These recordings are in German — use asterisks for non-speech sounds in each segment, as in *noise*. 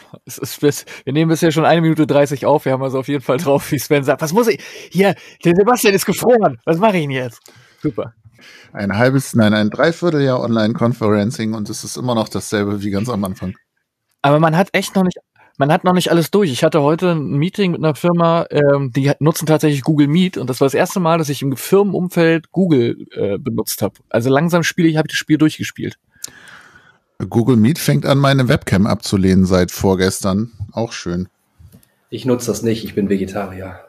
*laughs* Bis, wir nehmen bisher schon eine Minute dreißig auf. Wir haben also auf jeden Fall drauf, wie Sven sagt. Was muss ich? Hier, der Sebastian ist gefroren. Was mache ich denn jetzt? Super. Ein halbes, nein, ein Dreivierteljahr Online-Conferencing und es ist immer noch dasselbe wie ganz am Anfang. Aber man hat echt noch nicht, man hat noch nicht alles durch. Ich hatte heute ein Meeting mit einer Firma, ähm, die nutzen tatsächlich Google Meet und das war das erste Mal, dass ich im Firmenumfeld Google äh, benutzt habe. Also langsam spiele ich, habe ich das Spiel durchgespielt. Google Meet fängt an, meine Webcam abzulehnen seit vorgestern. Auch schön. Ich nutze das nicht, ich bin Vegetarier.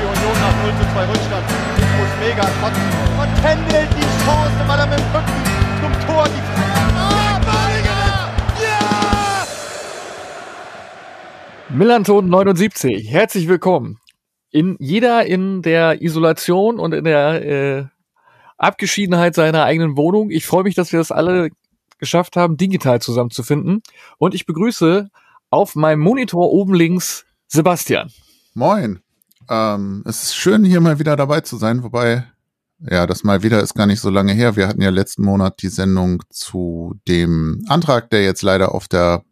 für Union nach 0 zu 2 Rückstand. Ich muss mega kotzen. Und händelt die Chance, weil er mit dem Rücken Millanton79, herzlich willkommen. In jeder in der Isolation und in der äh, Abgeschiedenheit seiner eigenen Wohnung. Ich freue mich, dass wir das alle geschafft haben, digital zusammenzufinden. Und ich begrüße auf meinem Monitor oben links Sebastian. Moin. Ähm, es ist schön, hier mal wieder dabei zu sein, wobei, ja, das mal wieder ist gar nicht so lange her. Wir hatten ja letzten Monat die Sendung zu dem Antrag, der jetzt leider auf der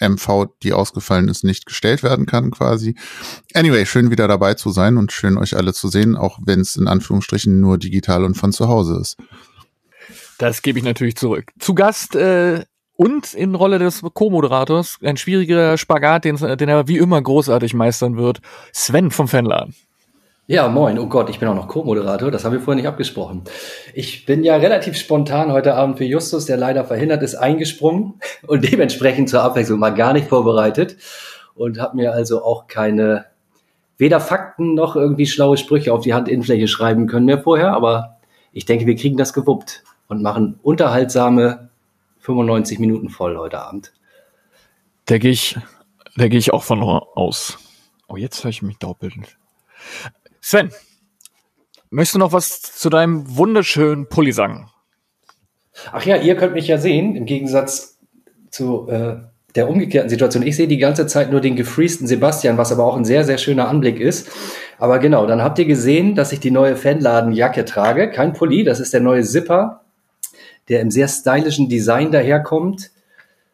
MV, die ausgefallen ist, nicht gestellt werden kann, quasi. Anyway, schön wieder dabei zu sein und schön euch alle zu sehen, auch wenn es in Anführungsstrichen nur digital und von zu Hause ist. Das gebe ich natürlich zurück. Zu Gast äh, und in Rolle des Co-Moderators ein schwieriger Spagat, den, den er wie immer großartig meistern wird. Sven vom Fanladen. Ja, moin. Oh Gott, ich bin auch noch Co-Moderator. Das haben wir vorher nicht abgesprochen. Ich bin ja relativ spontan heute Abend für Justus, der leider verhindert ist, eingesprungen *laughs* und dementsprechend zur Abwechslung mal gar nicht vorbereitet und habe mir also auch keine weder Fakten noch irgendwie schlaue Sprüche auf die Handinnenfläche schreiben können mehr vorher. Aber ich denke, wir kriegen das gewuppt und machen unterhaltsame 95 Minuten voll heute Abend. Da gehe ich, da gehe ich auch von aus. Oh, jetzt höre ich mich doppelt. Sven, möchtest du noch was zu deinem wunderschönen Pulli sagen? Ach ja, ihr könnt mich ja sehen, im Gegensatz zu äh, der umgekehrten Situation. Ich sehe die ganze Zeit nur den gefriesten Sebastian, was aber auch ein sehr, sehr schöner Anblick ist. Aber genau, dann habt ihr gesehen, dass ich die neue Fanladenjacke trage. Kein Pulli, das ist der neue Zipper, der im sehr stylischen Design daherkommt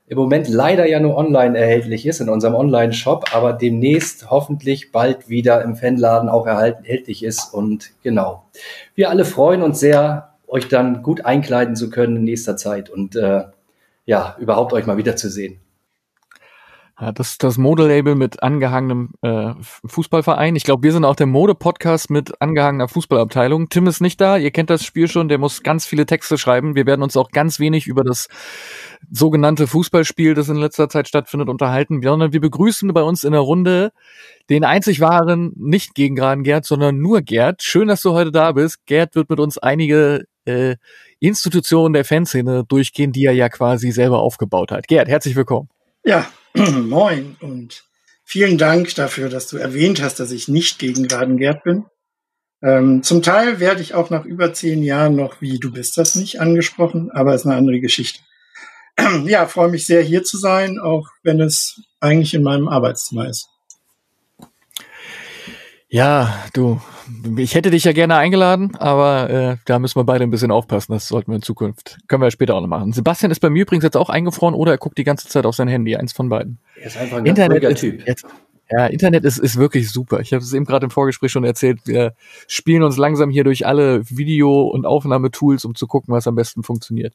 im Moment leider ja nur online erhältlich ist in unserem Online-Shop, aber demnächst hoffentlich bald wieder im Fanladen auch erhältlich ist. Und genau, wir alle freuen uns sehr, euch dann gut einkleiden zu können in nächster Zeit und äh, ja, überhaupt euch mal wiederzusehen. Ja, das das Modelabel mit angehangenem äh, Fußballverein. Ich glaube, wir sind auch der Mode-Podcast mit angehangener Fußballabteilung. Tim ist nicht da, ihr kennt das Spiel schon, der muss ganz viele Texte schreiben. Wir werden uns auch ganz wenig über das sogenannte Fußballspiel, das in letzter Zeit stattfindet, unterhalten, sondern wir begrüßen bei uns in der Runde den einzig wahren, nicht gegen geraden Gerd, sondern nur Gerd. Schön, dass du heute da bist. Gerd wird mit uns einige äh, Institutionen der Fanszene durchgehen, die er ja quasi selber aufgebaut hat. Gerd, herzlich willkommen. Ja, *clears throat* moin und vielen Dank dafür, dass du erwähnt hast, dass ich nicht gegen geraden Gerd bin. Ähm, zum Teil werde ich auch nach über zehn Jahren noch wie du bist das nicht angesprochen, aber ist eine andere Geschichte. *clears throat* ja, freue mich sehr hier zu sein, auch wenn es eigentlich in meinem Arbeitszimmer ist. Ja, du, ich hätte dich ja gerne eingeladen, aber äh, da müssen wir beide ein bisschen aufpassen. Das sollten wir in Zukunft. Können wir ja später auch noch machen. Sebastian ist bei mir übrigens jetzt auch eingefroren oder er guckt die ganze Zeit auf sein Handy. Eins von beiden. Er ist einfach ein Internet ganz Typ. Jetzt, ja, Internet ist, ist wirklich super. Ich habe es eben gerade im Vorgespräch schon erzählt. Wir spielen uns langsam hier durch alle Video- und Aufnahmetools, um zu gucken, was am besten funktioniert.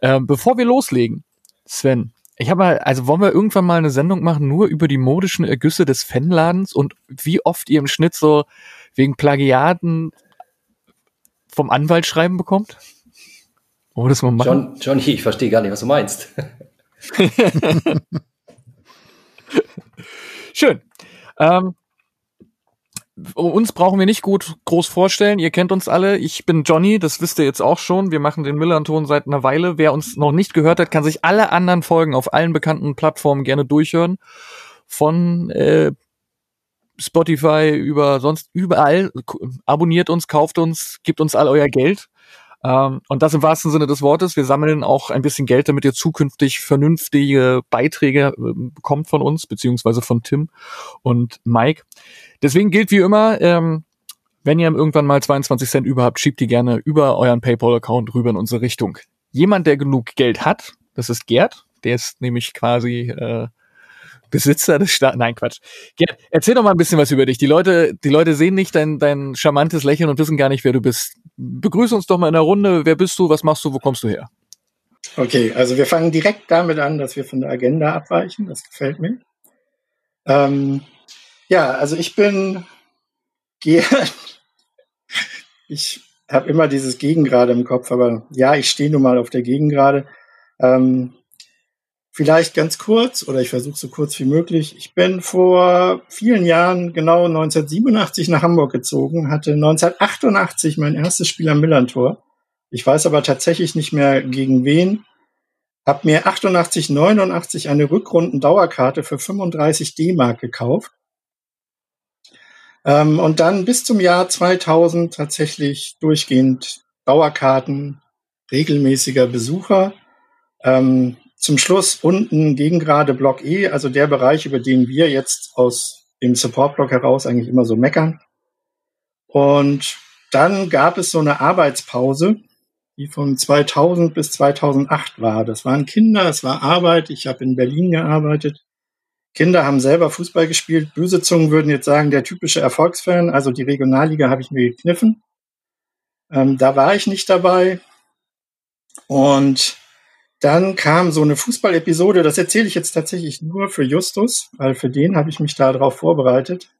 Ähm, bevor wir loslegen, Sven, ich habe mal, also wollen wir irgendwann mal eine Sendung machen, nur über die modischen Ergüsse des Fanladens und wie oft ihr im Schnitt so wegen Plagiaten vom Anwalt schreiben bekommt? Wir das mal machen? John, Johnny, ich verstehe gar nicht, was du meinst. *laughs* Schön. Ähm, uns brauchen wir nicht gut groß vorstellen. Ihr kennt uns alle. Ich bin Johnny, das wisst ihr jetzt auch schon. Wir machen den Millanton seit einer Weile. Wer uns noch nicht gehört hat, kann sich alle anderen Folgen auf allen bekannten Plattformen gerne durchhören. Von äh, Spotify über sonst überall. Abonniert uns, kauft uns, gebt uns all euer Geld. Ähm, und das im wahrsten Sinne des Wortes. Wir sammeln auch ein bisschen Geld, damit ihr zukünftig vernünftige Beiträge äh, bekommt von uns, beziehungsweise von Tim und Mike. Deswegen gilt wie immer, ähm, wenn ihr irgendwann mal 22 Cent überhaupt, schiebt die gerne über euren PayPal-Account rüber in unsere Richtung. Jemand, der genug Geld hat, das ist Gerd, der ist nämlich quasi äh, Besitzer des Staates. Nein, Quatsch. Gerd, erzähl doch mal ein bisschen was über dich. Die Leute, die Leute sehen nicht dein, dein charmantes Lächeln und wissen gar nicht, wer du bist. Begrüße uns doch mal in der Runde. Wer bist du? Was machst du? Wo kommst du her? Okay, also wir fangen direkt damit an, dass wir von der Agenda abweichen. Das gefällt mir. Ähm, ja, also ich bin Gerd. *laughs* Ich habe immer dieses Gegengrade im Kopf, aber ja, ich stehe nun mal auf der Gegengrade. Ähm, Vielleicht ganz kurz, oder ich versuche so kurz wie möglich. Ich bin vor vielen Jahren, genau 1987, nach Hamburg gezogen, hatte 1988 mein erstes Spiel am Millantor. Ich weiß aber tatsächlich nicht mehr gegen wen. Hab mir 88, 89 eine Rückrunden-Dauerkarte für 35 D-Mark gekauft. Ähm, und dann bis zum Jahr 2000 tatsächlich durchgehend Dauerkarten, regelmäßiger Besucher. Ähm, zum Schluss unten gegen gerade Block E, also der Bereich, über den wir jetzt aus dem Support-Block heraus eigentlich immer so meckern. Und dann gab es so eine Arbeitspause, die von 2000 bis 2008 war. Das waren Kinder, es war Arbeit. Ich habe in Berlin gearbeitet. Kinder haben selber Fußball gespielt. Böse Zungen würden jetzt sagen, der typische Erfolgsfan. Also die Regionalliga habe ich mir gekniffen. Ähm, da war ich nicht dabei. Und dann kam so eine Fußballepisode, das erzähle ich jetzt tatsächlich nur für Justus, weil für den habe ich mich darauf vorbereitet.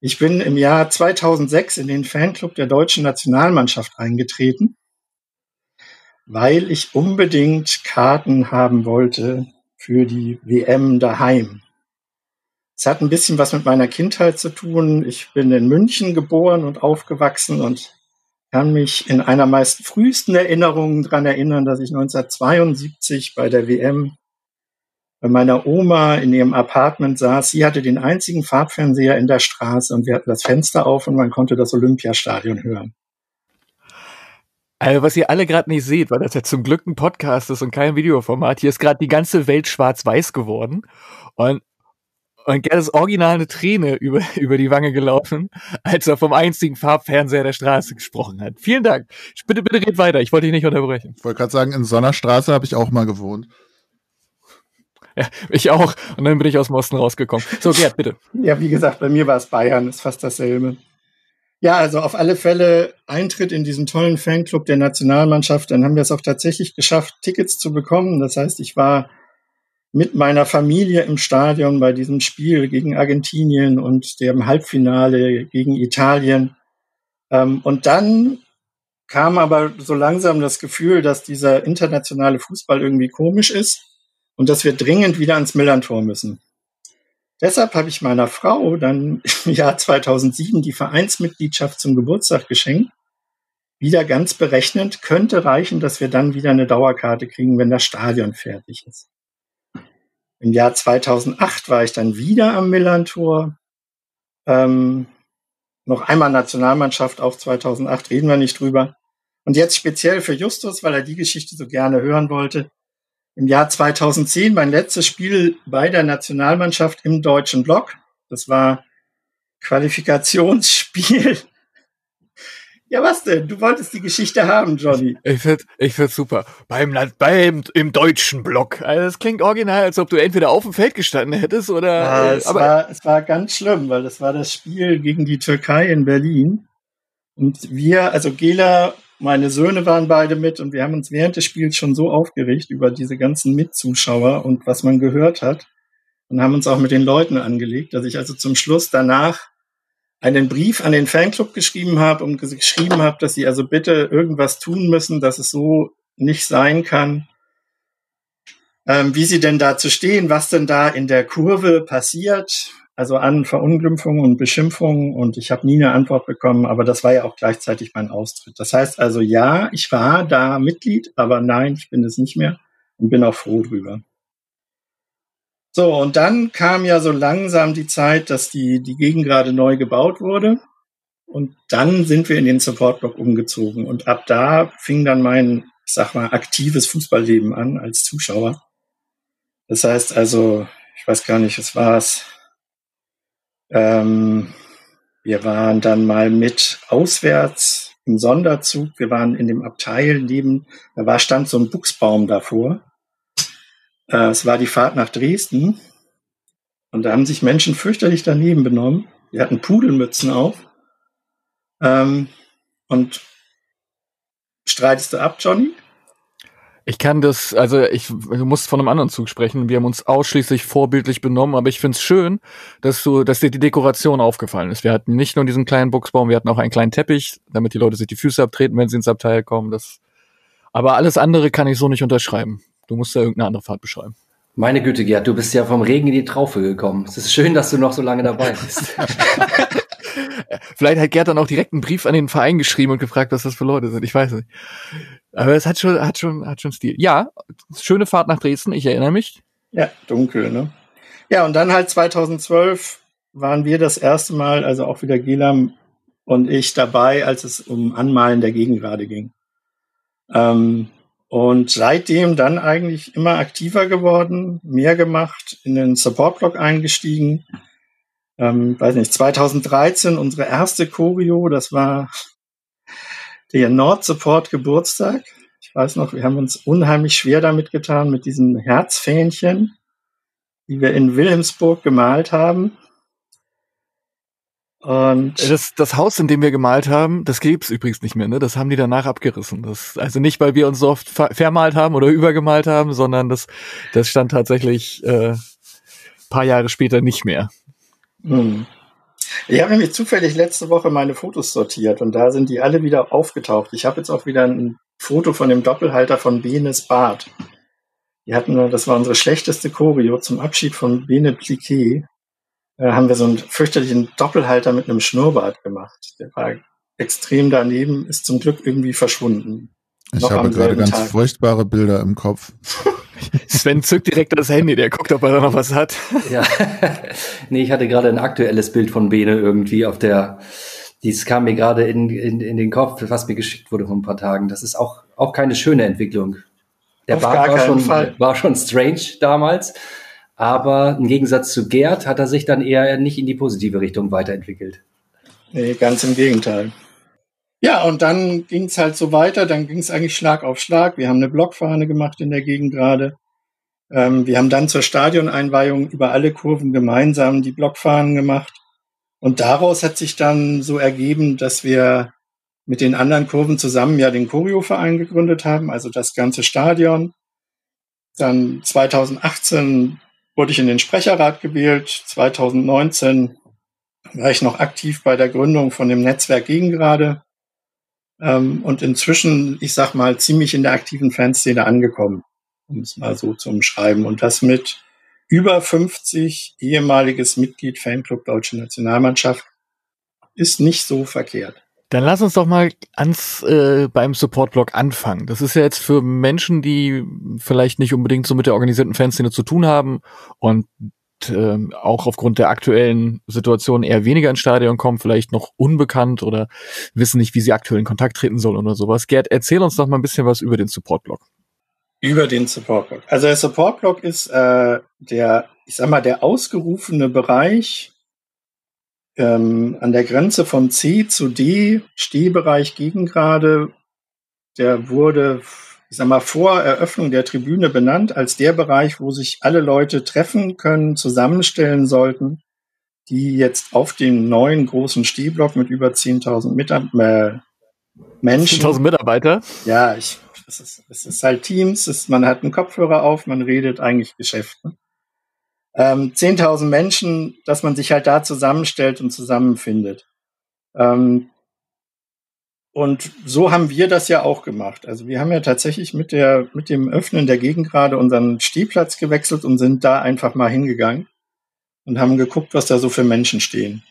Ich bin im Jahr 2006 in den Fanclub der deutschen Nationalmannschaft eingetreten, weil ich unbedingt Karten haben wollte für die WM daheim. Es hat ein bisschen was mit meiner Kindheit zu tun. Ich bin in München geboren und aufgewachsen und kann mich in einer meist frühesten Erinnerungen daran erinnern, dass ich 1972 bei der WM bei meiner Oma in ihrem Apartment saß. Sie hatte den einzigen Farbfernseher in der Straße und wir hatten das Fenster auf und man konnte das Olympiastadion hören. Also was ihr alle gerade nicht seht, weil das ja zum Glück ein Podcast ist und kein Videoformat, hier ist gerade die ganze Welt schwarz-weiß geworden. Und und Gerd ist original eine Träne über, *laughs* über die Wange gelaufen, als er vom einzigen Farbfernseher der Straße gesprochen hat. Vielen Dank. Bitte, bitte red weiter. Ich wollte dich nicht unterbrechen. Ich wollte gerade sagen, in Sonnerstraße habe ich auch mal gewohnt. Ja, ich auch. Und dann bin ich aus dem Osten rausgekommen. So, Gerd, bitte. Ja, wie gesagt, bei mir war es Bayern, ist fast dasselbe. Ja, also auf alle Fälle Eintritt in diesen tollen Fanclub der Nationalmannschaft. Dann haben wir es auch tatsächlich geschafft, Tickets zu bekommen. Das heißt, ich war mit meiner Familie im Stadion bei diesem Spiel gegen Argentinien und dem Halbfinale gegen Italien. Ähm, und dann kam aber so langsam das Gefühl, dass dieser internationale Fußball irgendwie komisch ist und dass wir dringend wieder ans Millantor müssen. Deshalb habe ich meiner Frau dann *laughs* im Jahr 2007 die Vereinsmitgliedschaft zum Geburtstag geschenkt. Wieder ganz berechnend könnte reichen, dass wir dann wieder eine Dauerkarte kriegen, wenn das Stadion fertig ist. Im Jahr 2008 war ich dann wieder am Millantor. Ähm, noch einmal Nationalmannschaft, auch 2008, reden wir nicht drüber. Und jetzt speziell für Justus, weil er die Geschichte so gerne hören wollte. Im Jahr 2010 mein letztes Spiel bei der Nationalmannschaft im deutschen Block. Das war Qualifikationsspiel *laughs* ja, was denn? Du wolltest die Geschichte haben, Johnny. Ich find, ich find's super. Beim Land, beim, im deutschen Block. Also das klingt original, als ob du entweder auf dem Feld gestanden hättest oder. Ja, es, aber war, es war ganz schlimm, weil das war das Spiel gegen die Türkei in Berlin. Und wir, also Gela, meine Söhne waren beide mit und wir haben uns während des Spiels schon so aufgeregt über diese ganzen Mitzuschauer und was man gehört hat. Und haben uns auch mit den Leuten angelegt, dass ich also zum Schluss danach einen Brief an den Fanclub geschrieben habe und geschrieben habe, dass sie also bitte irgendwas tun müssen, dass es so nicht sein kann, ähm, wie sie denn dazu stehen, was denn da in der Kurve passiert, also an Verunglimpfungen und Beschimpfungen und ich habe nie eine Antwort bekommen, aber das war ja auch gleichzeitig mein Austritt. Das heißt also ja, ich war da Mitglied, aber nein, ich bin es nicht mehr und bin auch froh drüber. So, und dann kam ja so langsam die Zeit, dass die, die Gegend gerade neu gebaut wurde. Und dann sind wir in den Supportblock umgezogen. Und ab da fing dann mein, ich sag mal, aktives Fußballleben an als Zuschauer. Das heißt also, ich weiß gar nicht, was war's. Ähm, wir waren dann mal mit auswärts im Sonderzug. Wir waren in dem Abteil neben, da war stand so ein Buchsbaum davor. Äh, es war die Fahrt nach Dresden. Und da haben sich Menschen fürchterlich daneben benommen. Die hatten Pudelmützen auf. Ähm, und streitest du ab, Johnny? Ich kann das, also ich, du musst von einem anderen Zug sprechen. Wir haben uns ausschließlich vorbildlich benommen, aber ich find's schön, dass du, dass dir die Dekoration aufgefallen ist. Wir hatten nicht nur diesen kleinen Buchsbaum, wir hatten auch einen kleinen Teppich, damit die Leute sich die Füße abtreten, wenn sie ins Abteil kommen. Das, aber alles andere kann ich so nicht unterschreiben. Du musst ja irgendeine andere Fahrt beschreiben. Meine Güte, Gerd, du bist ja vom Regen in die Traufe gekommen. Es ist schön, dass du noch so lange dabei bist. *laughs* Vielleicht hat Gerd dann auch direkt einen Brief an den Verein geschrieben und gefragt, was das für Leute sind. Ich weiß nicht. Aber es hat schon, hat schon, hat schon Stil. Ja, schöne Fahrt nach Dresden, ich erinnere mich. Ja, dunkel, ne? Ja, und dann halt 2012 waren wir das erste Mal, also auch wieder Gelam und ich dabei, als es um Anmalen der Gegengrade ging. Ähm, und seitdem dann eigentlich immer aktiver geworden, mehr gemacht, in den Support-Blog eingestiegen. Ähm, weiß nicht, 2013 unsere erste Choreo, das war der Nord-Support Geburtstag. Ich weiß noch, wir haben uns unheimlich schwer damit getan, mit diesen Herzfähnchen, die wir in Wilhelmsburg gemalt haben. Und das, das Haus, in dem wir gemalt haben, das gibt's übrigens nicht mehr, ne? Das haben die danach abgerissen. Das, also nicht, weil wir uns so oft vermalt haben oder übergemalt haben, sondern das, das stand tatsächlich äh, paar Jahre später nicht mehr. Hm. Ich habe nämlich zufällig letzte Woche meine Fotos sortiert und da sind die alle wieder aufgetaucht. Ich habe jetzt auch wieder ein Foto von dem Doppelhalter von Benes Bart. Die hatten, das war unsere schlechteste Choreo zum Abschied von Bene Pliquet. Da haben wir so einen fürchterlichen Doppelhalter mit einem Schnurrbart gemacht. Der war extrem daneben, ist zum Glück irgendwie verschwunden. Ich Noch habe gerade ganz Tag. furchtbare Bilder im Kopf. *laughs* Sven zückt direkt das Handy, der guckt, ob er da noch was hat. Ja, *laughs* nee, ich hatte gerade ein aktuelles Bild von Bene irgendwie auf der, dies kam mir gerade in, in, in den Kopf, was mir geschickt wurde vor ein paar Tagen. Das ist auch, auch keine schöne Entwicklung. Der auf Bart war schon, Fall. war schon strange damals, aber im Gegensatz zu Gerd hat er sich dann eher nicht in die positive Richtung weiterentwickelt. Nee, ganz im Gegenteil. Ja, und dann ging es halt so weiter, dann ging es eigentlich Schlag auf Schlag. Wir haben eine Blockfahne gemacht in der Gegend gerade. Ähm, wir haben dann zur Stadioneinweihung über alle Kurven gemeinsam die Blockfahnen gemacht. Und daraus hat sich dann so ergeben, dass wir mit den anderen Kurven zusammen ja den Choreo-Verein gegründet haben, also das ganze Stadion. Dann 2018 wurde ich in den Sprecherrat gewählt. 2019 war ich noch aktiv bei der Gründung von dem Netzwerk Gegengrade ähm, und inzwischen, ich sag mal, ziemlich in der aktiven Fanszene angekommen, um es mal so zu umschreiben. Und das mit über 50 ehemaliges Mitglied Fanclub Deutsche Nationalmannschaft ist nicht so verkehrt. Dann lass uns doch mal ans äh, beim Support-Blog anfangen. Das ist ja jetzt für Menschen, die vielleicht nicht unbedingt so mit der organisierten Fanszene zu tun haben und äh, auch aufgrund der aktuellen Situation eher weniger ins Stadion kommen, vielleicht noch unbekannt oder wissen nicht, wie sie aktuell in Kontakt treten sollen oder sowas. Gerd, erzähl uns doch mal ein bisschen was über den Support-Blog. Über den Support-Blog. Also der Support-Blog ist äh, der, ich sag mal, der ausgerufene Bereich ähm, an der Grenze von C zu D, Stehbereich Gegengrade, der wurde ich sag mal, vor Eröffnung der Tribüne benannt als der Bereich, wo sich alle Leute treffen können, zusammenstellen sollten, die jetzt auf dem neuen großen Stehblock mit über 10.000 Mitab äh, Menschen. 10.000 Mitarbeiter? Ja, ich, es ist, es ist halt Teams, es, man hat einen Kopfhörer auf, man redet eigentlich Geschäfte. Ähm, 10.000 Menschen, dass man sich halt da zusammenstellt und zusammenfindet. Ähm, und so haben wir das ja auch gemacht. Also wir haben ja tatsächlich mit der, mit dem Öffnen der Gegend gerade unseren Stehplatz gewechselt und sind da einfach mal hingegangen und haben geguckt, was da so für Menschen stehen.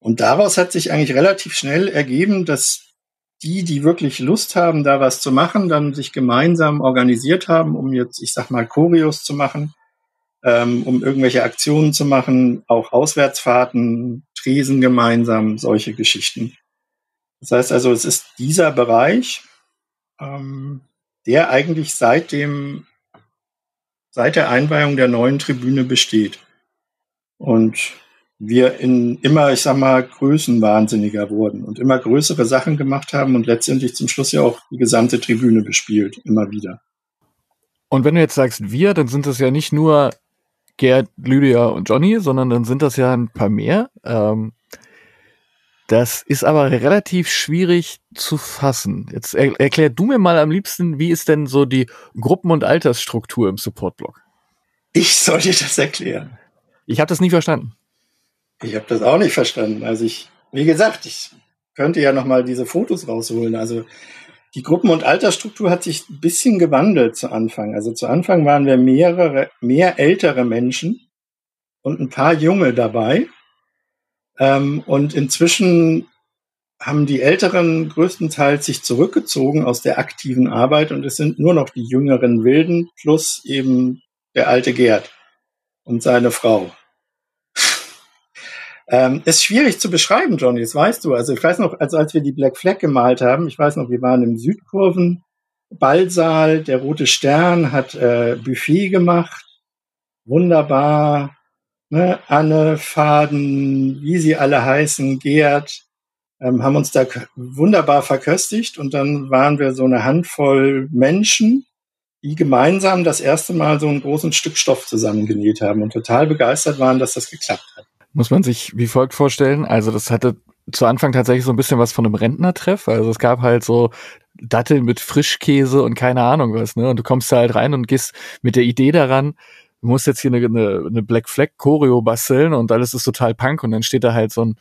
Und daraus hat sich eigentlich relativ schnell ergeben, dass die, die wirklich Lust haben, da was zu machen, dann sich gemeinsam organisiert haben, um jetzt, ich sag mal, Choreos zu machen, ähm, um irgendwelche Aktionen zu machen, auch Auswärtsfahrten, Tresen gemeinsam, solche Geschichten. Das heißt also, es ist dieser Bereich, ähm, der eigentlich seit dem, seit der Einweihung der neuen Tribüne besteht. Und wir in immer, ich sag mal, größenwahnsinniger wurden und immer größere Sachen gemacht haben und letztendlich zum Schluss ja auch die gesamte Tribüne bespielt, immer wieder. Und wenn du jetzt sagst wir, dann sind das ja nicht nur Gerd, Lydia und Johnny, sondern dann sind das ja ein paar mehr. Ähm, das ist aber relativ schwierig zu fassen. Jetzt er, erklär du mir mal am liebsten, wie ist denn so die Gruppen- und Altersstruktur im Support-Blog? Ich soll dir das erklären. Ich habe das nie verstanden. Ich habe das auch nicht verstanden. Also ich, wie gesagt, ich könnte ja noch mal diese Fotos rausholen. Also die Gruppen- und Altersstruktur hat sich ein bisschen gewandelt zu Anfang. Also zu Anfang waren wir mehrere, mehr ältere Menschen und ein paar Junge dabei. Ähm, und inzwischen haben die Älteren größtenteils sich zurückgezogen aus der aktiven Arbeit und es sind nur noch die jüngeren Wilden plus eben der alte Gerd und seine Frau. *laughs* ähm, ist schwierig zu beschreiben, Johnny, das weißt du. Also ich weiß noch, also als wir die Black Flag gemalt haben, ich weiß noch, wir waren im Südkurven Ballsaal, der Rote Stern hat äh, Buffet gemacht, wunderbar, ne, Anne, Faden, wie sie alle heißen, Gerd, ähm, haben uns da wunderbar verköstigt und dann waren wir so eine Handvoll Menschen, die gemeinsam das erste Mal so einen großen Stück Stoff zusammengenäht haben und total begeistert waren, dass das geklappt hat. Muss man sich wie folgt vorstellen. Also das hatte zu Anfang tatsächlich so ein bisschen was von einem Rentnertreff. Also es gab halt so Datteln mit Frischkäse und keine Ahnung was, ne? Und du kommst da halt rein und gehst mit der Idee daran, du musst jetzt hier eine, eine, eine Black Flag Choreo basteln und alles ist total punk und dann steht da halt so ein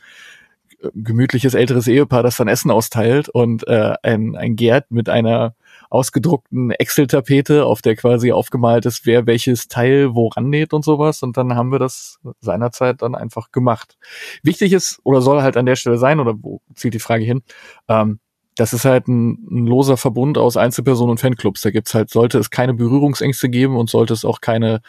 äh, gemütliches älteres Ehepaar, das dann Essen austeilt und äh, ein, ein Gerd mit einer ausgedruckten Excel-Tapete, auf der quasi aufgemalt ist, wer welches Teil woran näht und sowas. Und dann haben wir das seinerzeit dann einfach gemacht. Wichtig ist oder soll halt an der Stelle sein, oder wo zielt die Frage hin, ähm, das ist halt ein, ein loser Verbund aus Einzelpersonen und Fanclubs. Da gibt's halt, sollte es keine Berührungsängste geben und sollte es auch keine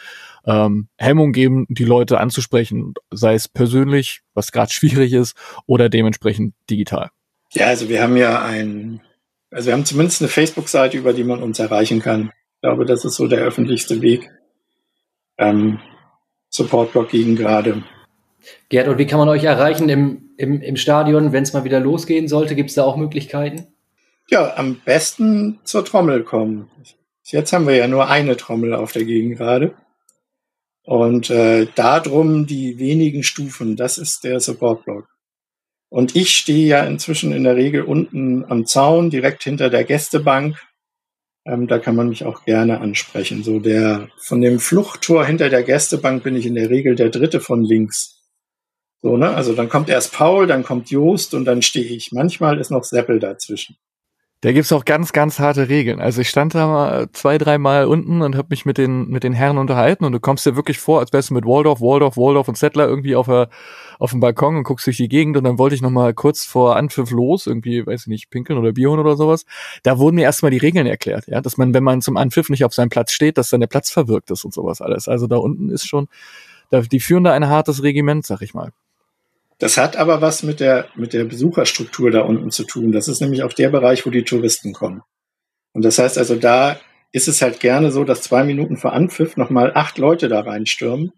ähm, Hemmung geben, die Leute anzusprechen, sei es persönlich, was gerade *laughs* schwierig ist, oder dementsprechend digital. Ja, also wir haben ja ein, also wir haben zumindest eine Facebook-Seite, über die man uns erreichen kann. Ich glaube, das ist so der öffentlichste Weg. Ähm, Support-Blog gegen gerade. Gerd, und wie kann man euch erreichen im, im, im Stadion, wenn es mal wieder losgehen sollte? Gibt es da auch Möglichkeiten? Ja, am besten zur Trommel kommen. Jetzt haben wir ja nur eine Trommel auf der Gegengrade. Und äh, darum die wenigen Stufen, das ist der Support-Block. Und ich stehe ja inzwischen in der Regel unten am Zaun, direkt hinter der Gästebank. Ähm, da kann man mich auch gerne ansprechen. So der von dem Fluchttor hinter der Gästebank bin ich in der Regel der dritte von links. So, ne? Also dann kommt erst Paul, dann kommt Joost und dann stehe ich. Manchmal ist noch Seppel dazwischen. Da gibt's auch ganz, ganz harte Regeln. Also ich stand da mal zwei, dreimal unten und habe mich mit den, mit den Herren unterhalten und du kommst dir wirklich vor, als wärst du mit Waldorf, Waldorf, Waldorf und Settler irgendwie auf, der, auf dem Balkon und guckst durch die Gegend und dann wollte ich noch mal kurz vor Anpfiff los, irgendwie, weiß ich nicht, pinkeln oder Bier oder sowas. Da wurden mir erstmal die Regeln erklärt, ja, dass man, wenn man zum Anpfiff nicht auf seinem Platz steht, dass dann der Platz verwirkt ist und sowas alles. Also da unten ist schon, da, die führen da ein hartes Regiment, sag ich mal. Das hat aber was mit der, mit der Besucherstruktur da unten zu tun. Das ist nämlich auch der Bereich, wo die Touristen kommen. Und das heißt also, da ist es halt gerne so, dass zwei Minuten vor Anpfiff nochmal acht Leute da reinstürmen.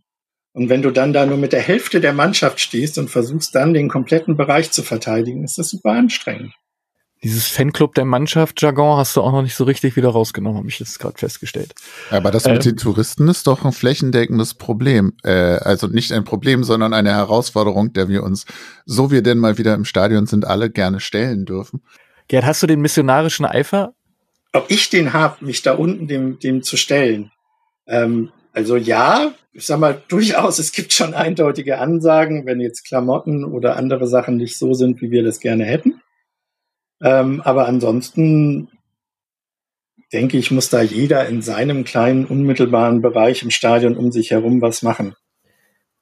Und wenn du dann da nur mit der Hälfte der Mannschaft stehst und versuchst dann den kompletten Bereich zu verteidigen, ist das super anstrengend. Dieses Fanclub der Mannschaft-Jargon hast du auch noch nicht so richtig wieder rausgenommen, habe ich jetzt gerade festgestellt. Aber das mit äh, den Touristen ist doch ein flächendeckendes Problem. Äh, also nicht ein Problem, sondern eine Herausforderung, der wir uns, so wir denn mal wieder im Stadion sind, alle gerne stellen dürfen. Gerd, hast du den missionarischen Eifer? Ob ich den habe, mich da unten dem, dem zu stellen? Ähm, also ja, ich sag mal durchaus, es gibt schon eindeutige Ansagen, wenn jetzt Klamotten oder andere Sachen nicht so sind, wie wir das gerne hätten. Ähm, aber ansonsten denke ich, muss da jeder in seinem kleinen, unmittelbaren Bereich im Stadion um sich herum was machen.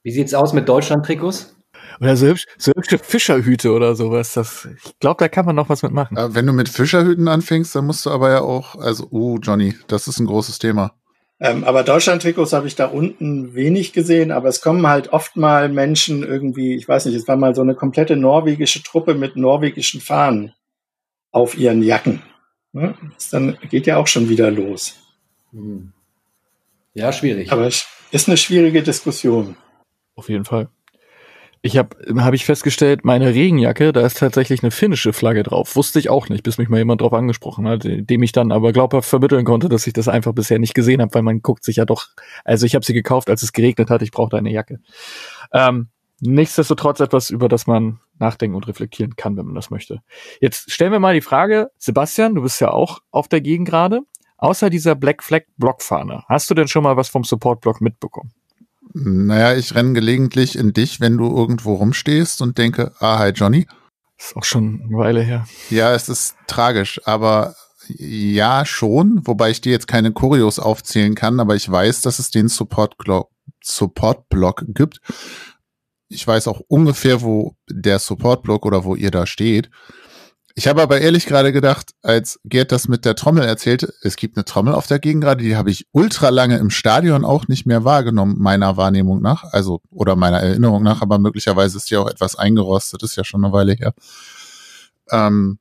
Wie sieht's aus mit Deutschland-Trikots? Oder so, hübsch, so hübsche Fischerhüte oder sowas. Das, ich glaube, da kann man noch was mitmachen. Wenn du mit Fischerhüten anfängst, dann musst du aber ja auch, also, uh, Johnny, das ist ein großes Thema. Ähm, aber Deutschland-Trikots habe ich da unten wenig gesehen, aber es kommen halt oft mal Menschen irgendwie, ich weiß nicht, es war mal so eine komplette norwegische Truppe mit norwegischen Fahnen. Auf ihren Jacken. Ne? Das dann geht ja auch schon wieder los. Hm. Ja, schwierig. Aber es ist eine schwierige Diskussion. Auf jeden Fall. Ich habe hab ich festgestellt, meine Regenjacke, da ist tatsächlich eine finnische Flagge drauf. Wusste ich auch nicht, bis mich mal jemand drauf angesprochen hat, dem ich dann aber glaubhaft vermitteln konnte, dass ich das einfach bisher nicht gesehen habe, weil man guckt sich ja doch. Also ich habe sie gekauft, als es geregnet hat. Ich brauchte eine Jacke. Ähm, nichtsdestotrotz etwas, über das man nachdenken und reflektieren kann, wenn man das möchte. Jetzt stellen wir mal die Frage, Sebastian, du bist ja auch auf der Gegend gerade. Außer dieser Black Flag Blockfahne, hast du denn schon mal was vom Support Block mitbekommen? Naja, ich renne gelegentlich in dich, wenn du irgendwo rumstehst und denke, ah, hi Johnny. Ist auch schon eine Weile her. Ja, es ist tragisch, aber ja, schon, wobei ich dir jetzt keine Choreos aufzählen kann, aber ich weiß, dass es den Support-Block Support gibt. Ich weiß auch ungefähr, wo der Support-Block oder wo ihr da steht. Ich habe aber ehrlich gerade gedacht, als Gerd das mit der Trommel erzählte, es gibt eine Trommel auf der Gegend gerade, die habe ich ultra lange im Stadion auch nicht mehr wahrgenommen, meiner Wahrnehmung nach, also oder meiner Erinnerung nach, aber möglicherweise ist die auch etwas eingerostet, ist ja schon eine Weile her. Ähm,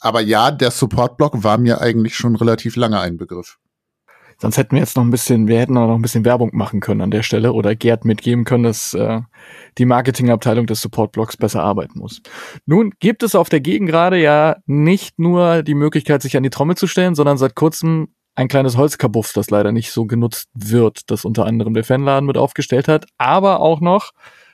aber ja, der Support-Block war mir eigentlich schon relativ lange ein Begriff. Sonst hätten wir jetzt noch ein bisschen, wir hätten noch ein bisschen Werbung machen können an der Stelle oder Gerd mitgeben können, dass äh, die Marketingabteilung des Support-Blocks besser arbeiten muss. Nun gibt es auf der Gegend gerade ja nicht nur die Möglichkeit, sich an die Trommel zu stellen, sondern seit kurzem ein kleines Holzkabuff, das leider nicht so genutzt wird, das unter anderem der Fanladen mit aufgestellt hat, aber auch noch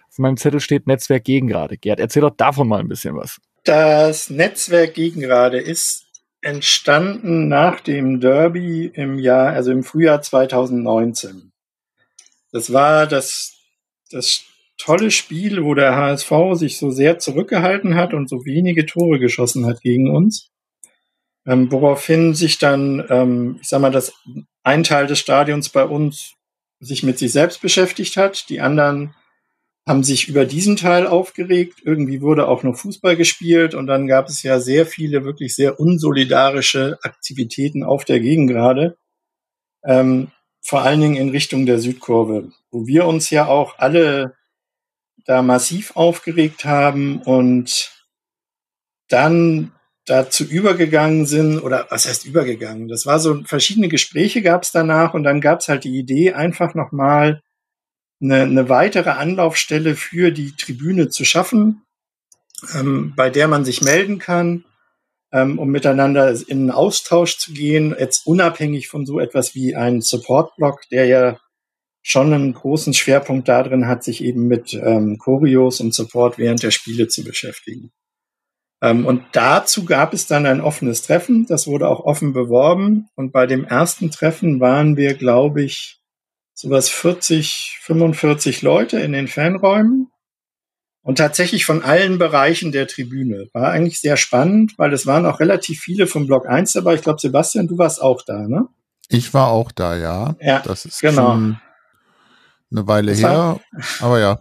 auf meinem Zettel steht Netzwerk Gegengrade. Gerd, erzähl doch davon mal ein bisschen was. Das Netzwerk Gegengrade ist entstanden nach dem Derby im Jahr, also im Frühjahr 2019. Das war das, das tolle Spiel, wo der HSV sich so sehr zurückgehalten hat und so wenige Tore geschossen hat gegen uns. Ähm, woraufhin sich dann, ähm, ich sag mal, das ein Teil des Stadions bei uns sich mit sich selbst beschäftigt hat, die anderen haben sich über diesen Teil aufgeregt. Irgendwie wurde auch noch Fußball gespielt und dann gab es ja sehr viele wirklich sehr unsolidarische Aktivitäten auf der Gegengrade. Ähm, vor allen Dingen in Richtung der Südkurve, wo wir uns ja auch alle da massiv aufgeregt haben und dann dazu übergegangen sind, oder was heißt übergegangen? Das war so, verschiedene Gespräche gab es danach und dann gab es halt die Idee, einfach nochmal eine, eine weitere Anlaufstelle für die Tribüne zu schaffen, ähm, bei der man sich melden kann, ähm, um miteinander in einen Austausch zu gehen, jetzt unabhängig von so etwas wie einem Support-Block, der ja schon einen großen Schwerpunkt darin hat, sich eben mit ähm, Choreos und Support während der Spiele zu beschäftigen. Ähm, und dazu gab es dann ein offenes Treffen, das wurde auch offen beworben. Und bei dem ersten Treffen waren wir, glaube ich, sowas 40, 45 Leute in den Fanräumen und tatsächlich von allen Bereichen der Tribüne. War eigentlich sehr spannend, weil es waren auch relativ viele vom Block 1 dabei. Ich glaube, Sebastian, du warst auch da, ne? Ich war auch da, ja. Ja, das ist genau. schon eine Weile Das her, war- aber ja.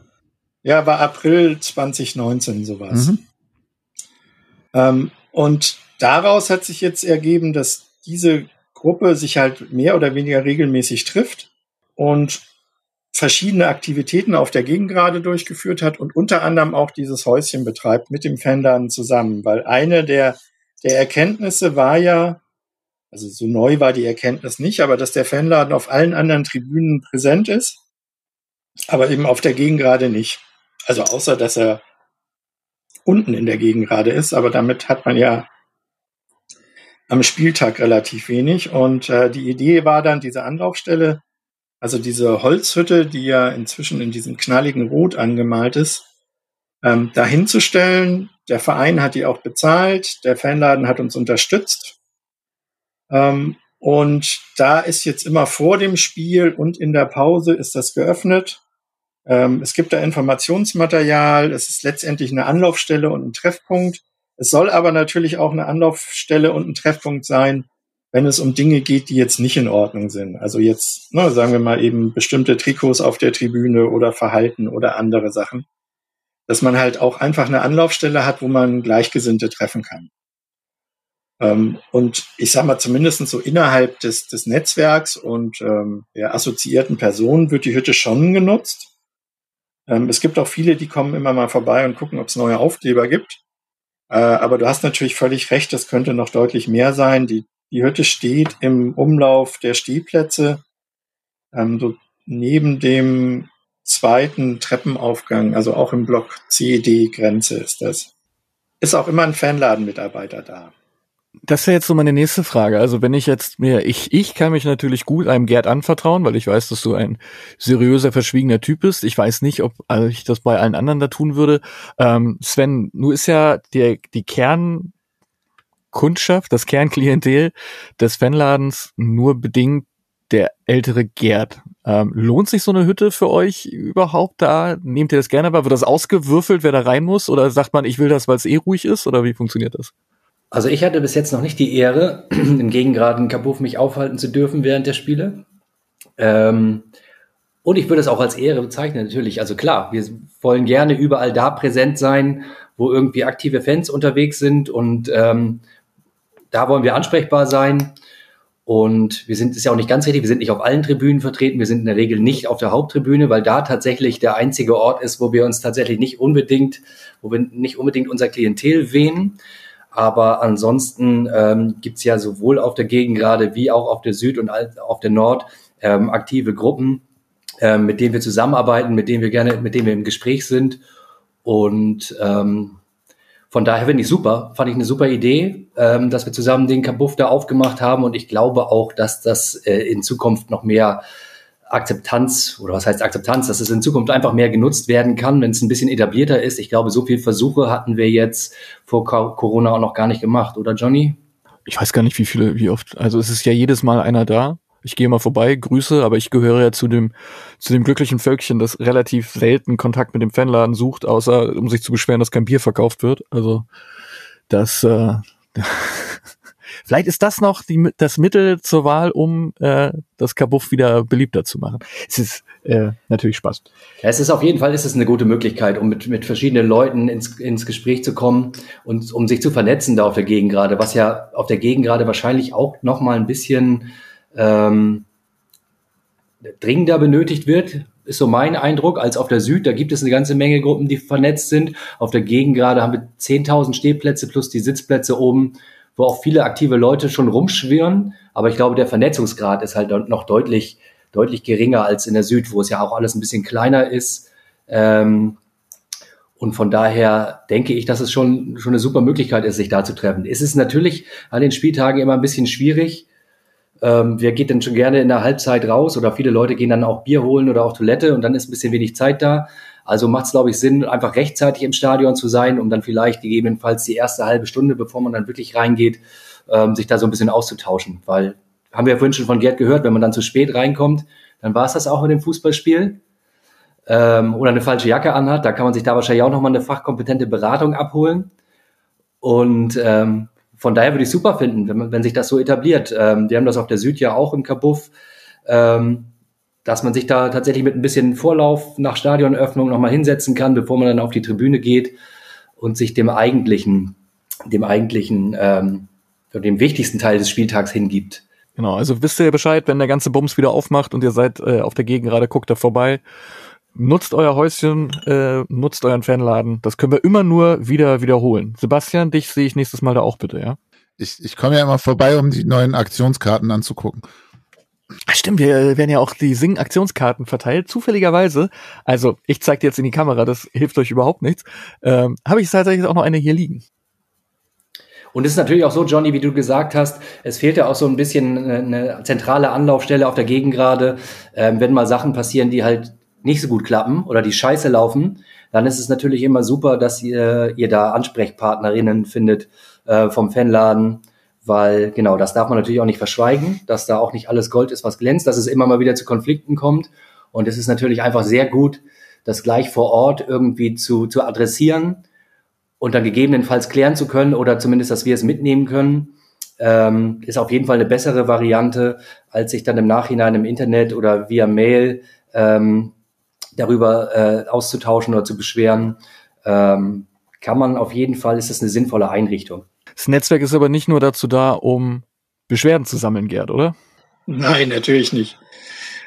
Ja, war April 2019 sowas. Mhm. Ähm, und daraus hat sich jetzt ergeben, dass diese Gruppe sich halt mehr oder weniger regelmäßig trifft und verschiedene Aktivitäten auf der Gegengrade durchgeführt hat und unter anderem auch dieses Häuschen betreibt mit dem Fanladen zusammen. Weil eine der, der Erkenntnisse war ja, also so neu war die Erkenntnis nicht, aber dass der Fanladen auf allen anderen Tribünen präsent ist, aber eben auf der Gegengrade nicht. Also außer, dass er unten in der Gegengrade ist, aber damit hat man ja am Spieltag relativ wenig. Und äh, die Idee war dann diese Anlaufstelle, also diese Holzhütte, die ja inzwischen in diesem knalligen Rot angemalt ist, ähm, dahinzustellen. Der Verein hat die auch bezahlt, der Fanladen hat uns unterstützt. Ähm, und da ist jetzt immer vor dem Spiel und in der Pause ist das geöffnet. Ähm, es gibt da Informationsmaterial, es ist letztendlich eine Anlaufstelle und ein Treffpunkt. Es soll aber natürlich auch eine Anlaufstelle und ein Treffpunkt sein, wenn es um Dinge geht, die jetzt nicht in Ordnung sind. Also jetzt, ne, sagen wir mal eben bestimmte Trikots auf der Tribüne oder Verhalten oder andere Sachen. Dass man halt auch einfach eine Anlaufstelle hat, wo man Gleichgesinnte treffen kann. Ähm, und ich sag mal, zumindest so innerhalb des, des Netzwerks und ähm, der assoziierten Personen wird die Hütte schon genutzt. Ähm, es gibt auch viele, die kommen immer mal vorbei und gucken, ob es neue Aufkleber gibt. Äh, aber du hast natürlich völlig recht, es könnte noch deutlich mehr sein. Die, die Hütte steht im Umlauf der Stehplätze, ähm, so neben dem zweiten Treppenaufgang, also auch im Block CED-Grenze ist das. Ist auch immer ein Fanladenmitarbeiter da. Das wäre jetzt so meine nächste Frage. Also wenn ich jetzt mir, ich, ich kann mich natürlich gut einem Gerd anvertrauen, weil ich weiß, dass du ein seriöser, verschwiegener Typ bist. Ich weiß nicht, ob also ich das bei allen anderen da tun würde. Ähm, Sven, nu ist ja der, die Kernkundschaft, das Kernklientel des Fanladens nur bedingt der ältere Gerd. Ähm, lohnt sich so eine Hütte für euch überhaupt da? Nehmt ihr das gerne wahr? Wird das ausgewürfelt, wer da rein muss? Oder sagt man, ich will das, weil es eh ruhig ist? Oder wie funktioniert das? Also ich hatte bis jetzt noch nicht die Ehre, *clears throat* im Gegengraden Kabuff mich aufhalten zu dürfen während der Spiele. Ähm, und ich würde es auch als Ehre bezeichnen, natürlich. Also klar, wir wollen gerne überall da präsent sein, wo irgendwie aktive Fans unterwegs sind und ähm, da wollen wir ansprechbar sein. Und wir sind, ist ja auch nicht ganz richtig, wir sind nicht auf allen Tribünen vertreten, wir sind in der Regel nicht auf der Haupttribüne, weil da tatsächlich der einzige Ort ist, wo wir uns tatsächlich nicht unbedingt, wo wir nicht unbedingt unser Klientel wehen. Aber ansonsten ähm, gibt ja sowohl auf der Gegengrade wie auch auf der Süd und auf der Nord ähm, aktive Gruppen, ähm, mit denen wir zusammenarbeiten, mit denen wir gerne, mit denen wir im Gespräch sind. Und ähm, von daher finde ich super, fand ich eine super Idee, ähm, dass wir zusammen den Kabuff da aufgemacht haben. Und ich glaube auch, dass das äh, in Zukunft noch mehr Akzeptanz oder was heißt Akzeptanz, dass es in Zukunft einfach mehr genutzt werden kann, wenn es ein bisschen etablierter ist. Ich glaube, so viele Versuche hatten wir jetzt vor Corona auch noch gar nicht gemacht, oder Johnny? Ich weiß gar nicht, wie viele, wie oft. Also es ist ja jedes Mal einer da. Ich gehe mal vorbei, grüße, aber ich gehöre ja zu dem, zu dem glücklichen Völkchen, das relativ selten Kontakt mit dem Fanladen sucht, außer um sich zu beschweren, dass kein Bier verkauft wird. Also das, äh, *laughs* Vielleicht ist das noch die, das Mittel zur Wahl, um äh, das Kabuff wieder beliebter zu machen. Es ist äh, natürlich Spaß. Es ist auf jeden Fall ist es eine gute Möglichkeit, um mit, mit verschiedenen Leuten ins, ins Gespräch zu kommen und um sich zu vernetzen da auf der Gegend gerade, was ja auf der Gegend gerade wahrscheinlich auch noch mal ein bisschen ähm, dringender benötigt wird, ist so mein Eindruck, als auf der Süd. Da gibt es eine ganze Menge Gruppen, die vernetzt sind. Auf der Gegend gerade haben wir 10.000 Stehplätze plus die Sitzplätze oben wo auch viele aktive Leute schon rumschwirren. Aber ich glaube, der Vernetzungsgrad ist halt noch deutlich, deutlich geringer als in der Süd, wo es ja auch alles ein bisschen kleiner ist. Ähm, und von daher denke ich, dass es schon, schon eine super Möglichkeit ist, sich da zu treffen. Es ist natürlich an den Spieltagen immer ein bisschen schwierig. Ähm, wer geht denn schon gerne in der Halbzeit raus oder viele Leute gehen dann auch Bier holen oder auch Toilette und dann ist ein bisschen wenig Zeit da. Also macht es, glaube ich, Sinn, einfach rechtzeitig im Stadion zu sein, um dann vielleicht gegebenenfalls die erste halbe Stunde, bevor man dann wirklich reingeht, ähm, sich da so ein bisschen auszutauschen. Weil, haben wir ja vorhin schon von Gerd gehört, wenn man dann zu spät reinkommt, dann war es das auch mit dem Fußballspiel. Ähm, oder eine falsche Jacke anhat, da kann man sich da wahrscheinlich auch nochmal eine fachkompetente Beratung abholen. Und ähm, von daher würde ich super finden, wenn, man, wenn sich das so etabliert. Ähm, wir haben das auf der Süd ja auch im Kabuff. Ähm, dass man sich da tatsächlich mit ein bisschen Vorlauf nach Stadionöffnung nochmal hinsetzen kann, bevor man dann auf die Tribüne geht und sich dem eigentlichen, dem eigentlichen, ähm, dem wichtigsten Teil des Spieltags hingibt. Genau, also wisst ihr Bescheid, wenn der ganze Bums wieder aufmacht und ihr seid äh, auf der Gegend gerade, guckt da vorbei. Nutzt euer Häuschen, äh, nutzt euren Fanladen. Das können wir immer nur wieder wiederholen. Sebastian, dich sehe ich nächstes Mal da auch bitte, ja? Ich, ich komme ja immer vorbei, um die neuen Aktionskarten anzugucken. Ach, stimmt, wir werden ja auch die Sing-Aktionskarten verteilt, zufälligerweise. Also, ich zeige dir jetzt in die Kamera, das hilft euch überhaupt nichts. Ähm, Habe ich tatsächlich auch noch eine hier liegen. Und es ist natürlich auch so, Johnny, wie du gesagt hast, es fehlt ja auch so ein bisschen eine zentrale Anlaufstelle auf der Gegend gerade. Ähm, wenn mal Sachen passieren, die halt nicht so gut klappen oder die scheiße laufen, dann ist es natürlich immer super, dass ihr, ihr da Ansprechpartnerinnen findet äh, vom Fanladen, weil genau, das darf man natürlich auch nicht verschweigen, dass da auch nicht alles Gold ist, was glänzt, dass es immer mal wieder zu Konflikten kommt. Und es ist natürlich einfach sehr gut, das gleich vor Ort irgendwie zu, zu adressieren und dann gegebenenfalls klären zu können oder zumindest, dass wir es mitnehmen können, ähm, ist auf jeden Fall eine bessere Variante, als sich dann im Nachhinein im Internet oder via Mail ähm, darüber äh, auszutauschen oder zu beschweren. Ähm, kann man auf jeden Fall, ist das eine sinnvolle Einrichtung. Das Netzwerk ist aber nicht nur dazu da, um Beschwerden zu sammeln, Gerd, oder? Nein, natürlich nicht.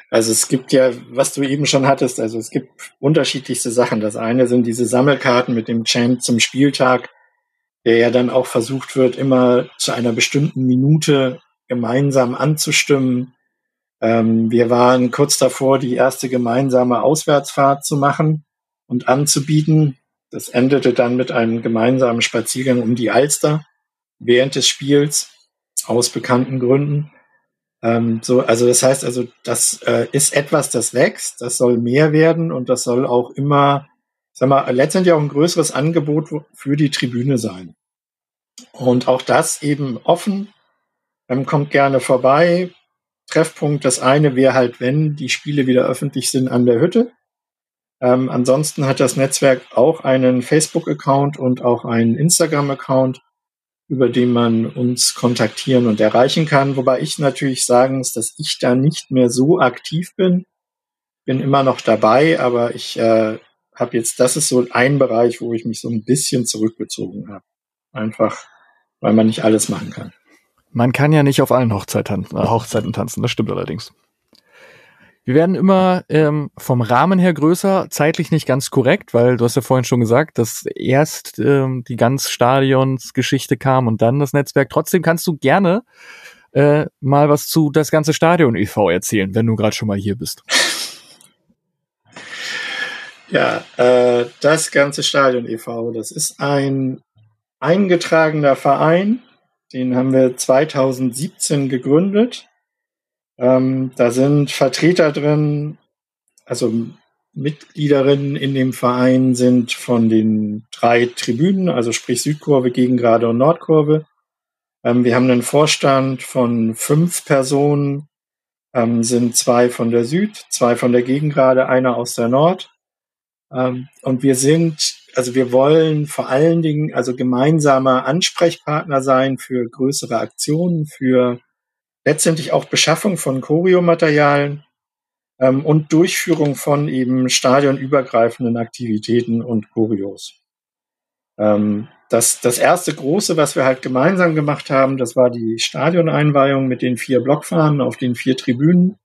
Also es gibt ja, was du eben schon hattest, also es gibt unterschiedlichste Sachen. Das eine sind diese Sammelkarten mit dem Champ zum Spieltag. der ja dann auch versucht wird, immer zu einer bestimmten Minute gemeinsam anzustimmen. Ähm, wir waren kurz davor, die erste gemeinsame Auswärtsfahrt zu machen und anzubieten. Das endete dann mit einem gemeinsamen Spaziergang um die Alster während des Spiels aus bekannten Gründen. Ähm, so, also das heißt also, das äh, ist etwas, das wächst, das soll mehr werden und das soll auch immer, sag mal, letztendlich auch ein größeres Angebot für die Tribüne sein. Und auch das eben offen, ähm, kommt gerne vorbei. Treffpunkt, das eine wäre halt, wenn die Spiele wieder öffentlich sind an der Hütte. Ähm, ansonsten hat das Netzwerk auch einen Facebook-Account und auch einen Instagram-Account über den man uns kontaktieren und erreichen kann. Wobei ich natürlich sagen muss, dass ich da nicht mehr so aktiv bin. Bin immer noch dabei, aber ich äh, habe jetzt, das ist so ein Bereich, wo ich mich so ein bisschen zurückgezogen habe. Einfach, weil man nicht alles machen kann. Man kann ja nicht auf allen Hochzeiten, äh, Hochzeiten tanzen, das stimmt allerdings. Wir werden immer ähm, vom Rahmen her größer, zeitlich nicht ganz korrekt, weil du hast ja vorhin schon gesagt, dass erst ähm, die ganz Stadionsgeschichte kam und dann das Netzwerk. Trotzdem kannst du gerne äh, mal was zu das ganze Stadion e.V. erzählen, wenn du gerade schon mal hier bist. Ja, äh, das ganze Stadion e.V., das ist ein eingetragener Verein, den haben wir 2017 gegründet ähm, da sind Vertreter drin, also Mitgliederinnen in dem Verein sind von den drei Tribünen, also sprich Südkurve, Gegengrade und Nordkurve. Ähm, wir haben einen Vorstand von fünf Personen, ähm, sind zwei von der Süd, zwei von der Gegengrade, einer aus der Nord. Ähm, und wir sind, also wir wollen vor allen Dingen also gemeinsamer Ansprechpartner sein für größere Aktionen, für letztendlich auch Beschaffung von Choreomaterialien ähm, und Durchführung von eben stadionübergreifenden Aktivitäten und Choreos. Ähm, das, das erste große, was wir halt gemeinsam gemacht haben, das war die Stadioneinweihung mit den vier Blockfahnen auf den vier Tribünen.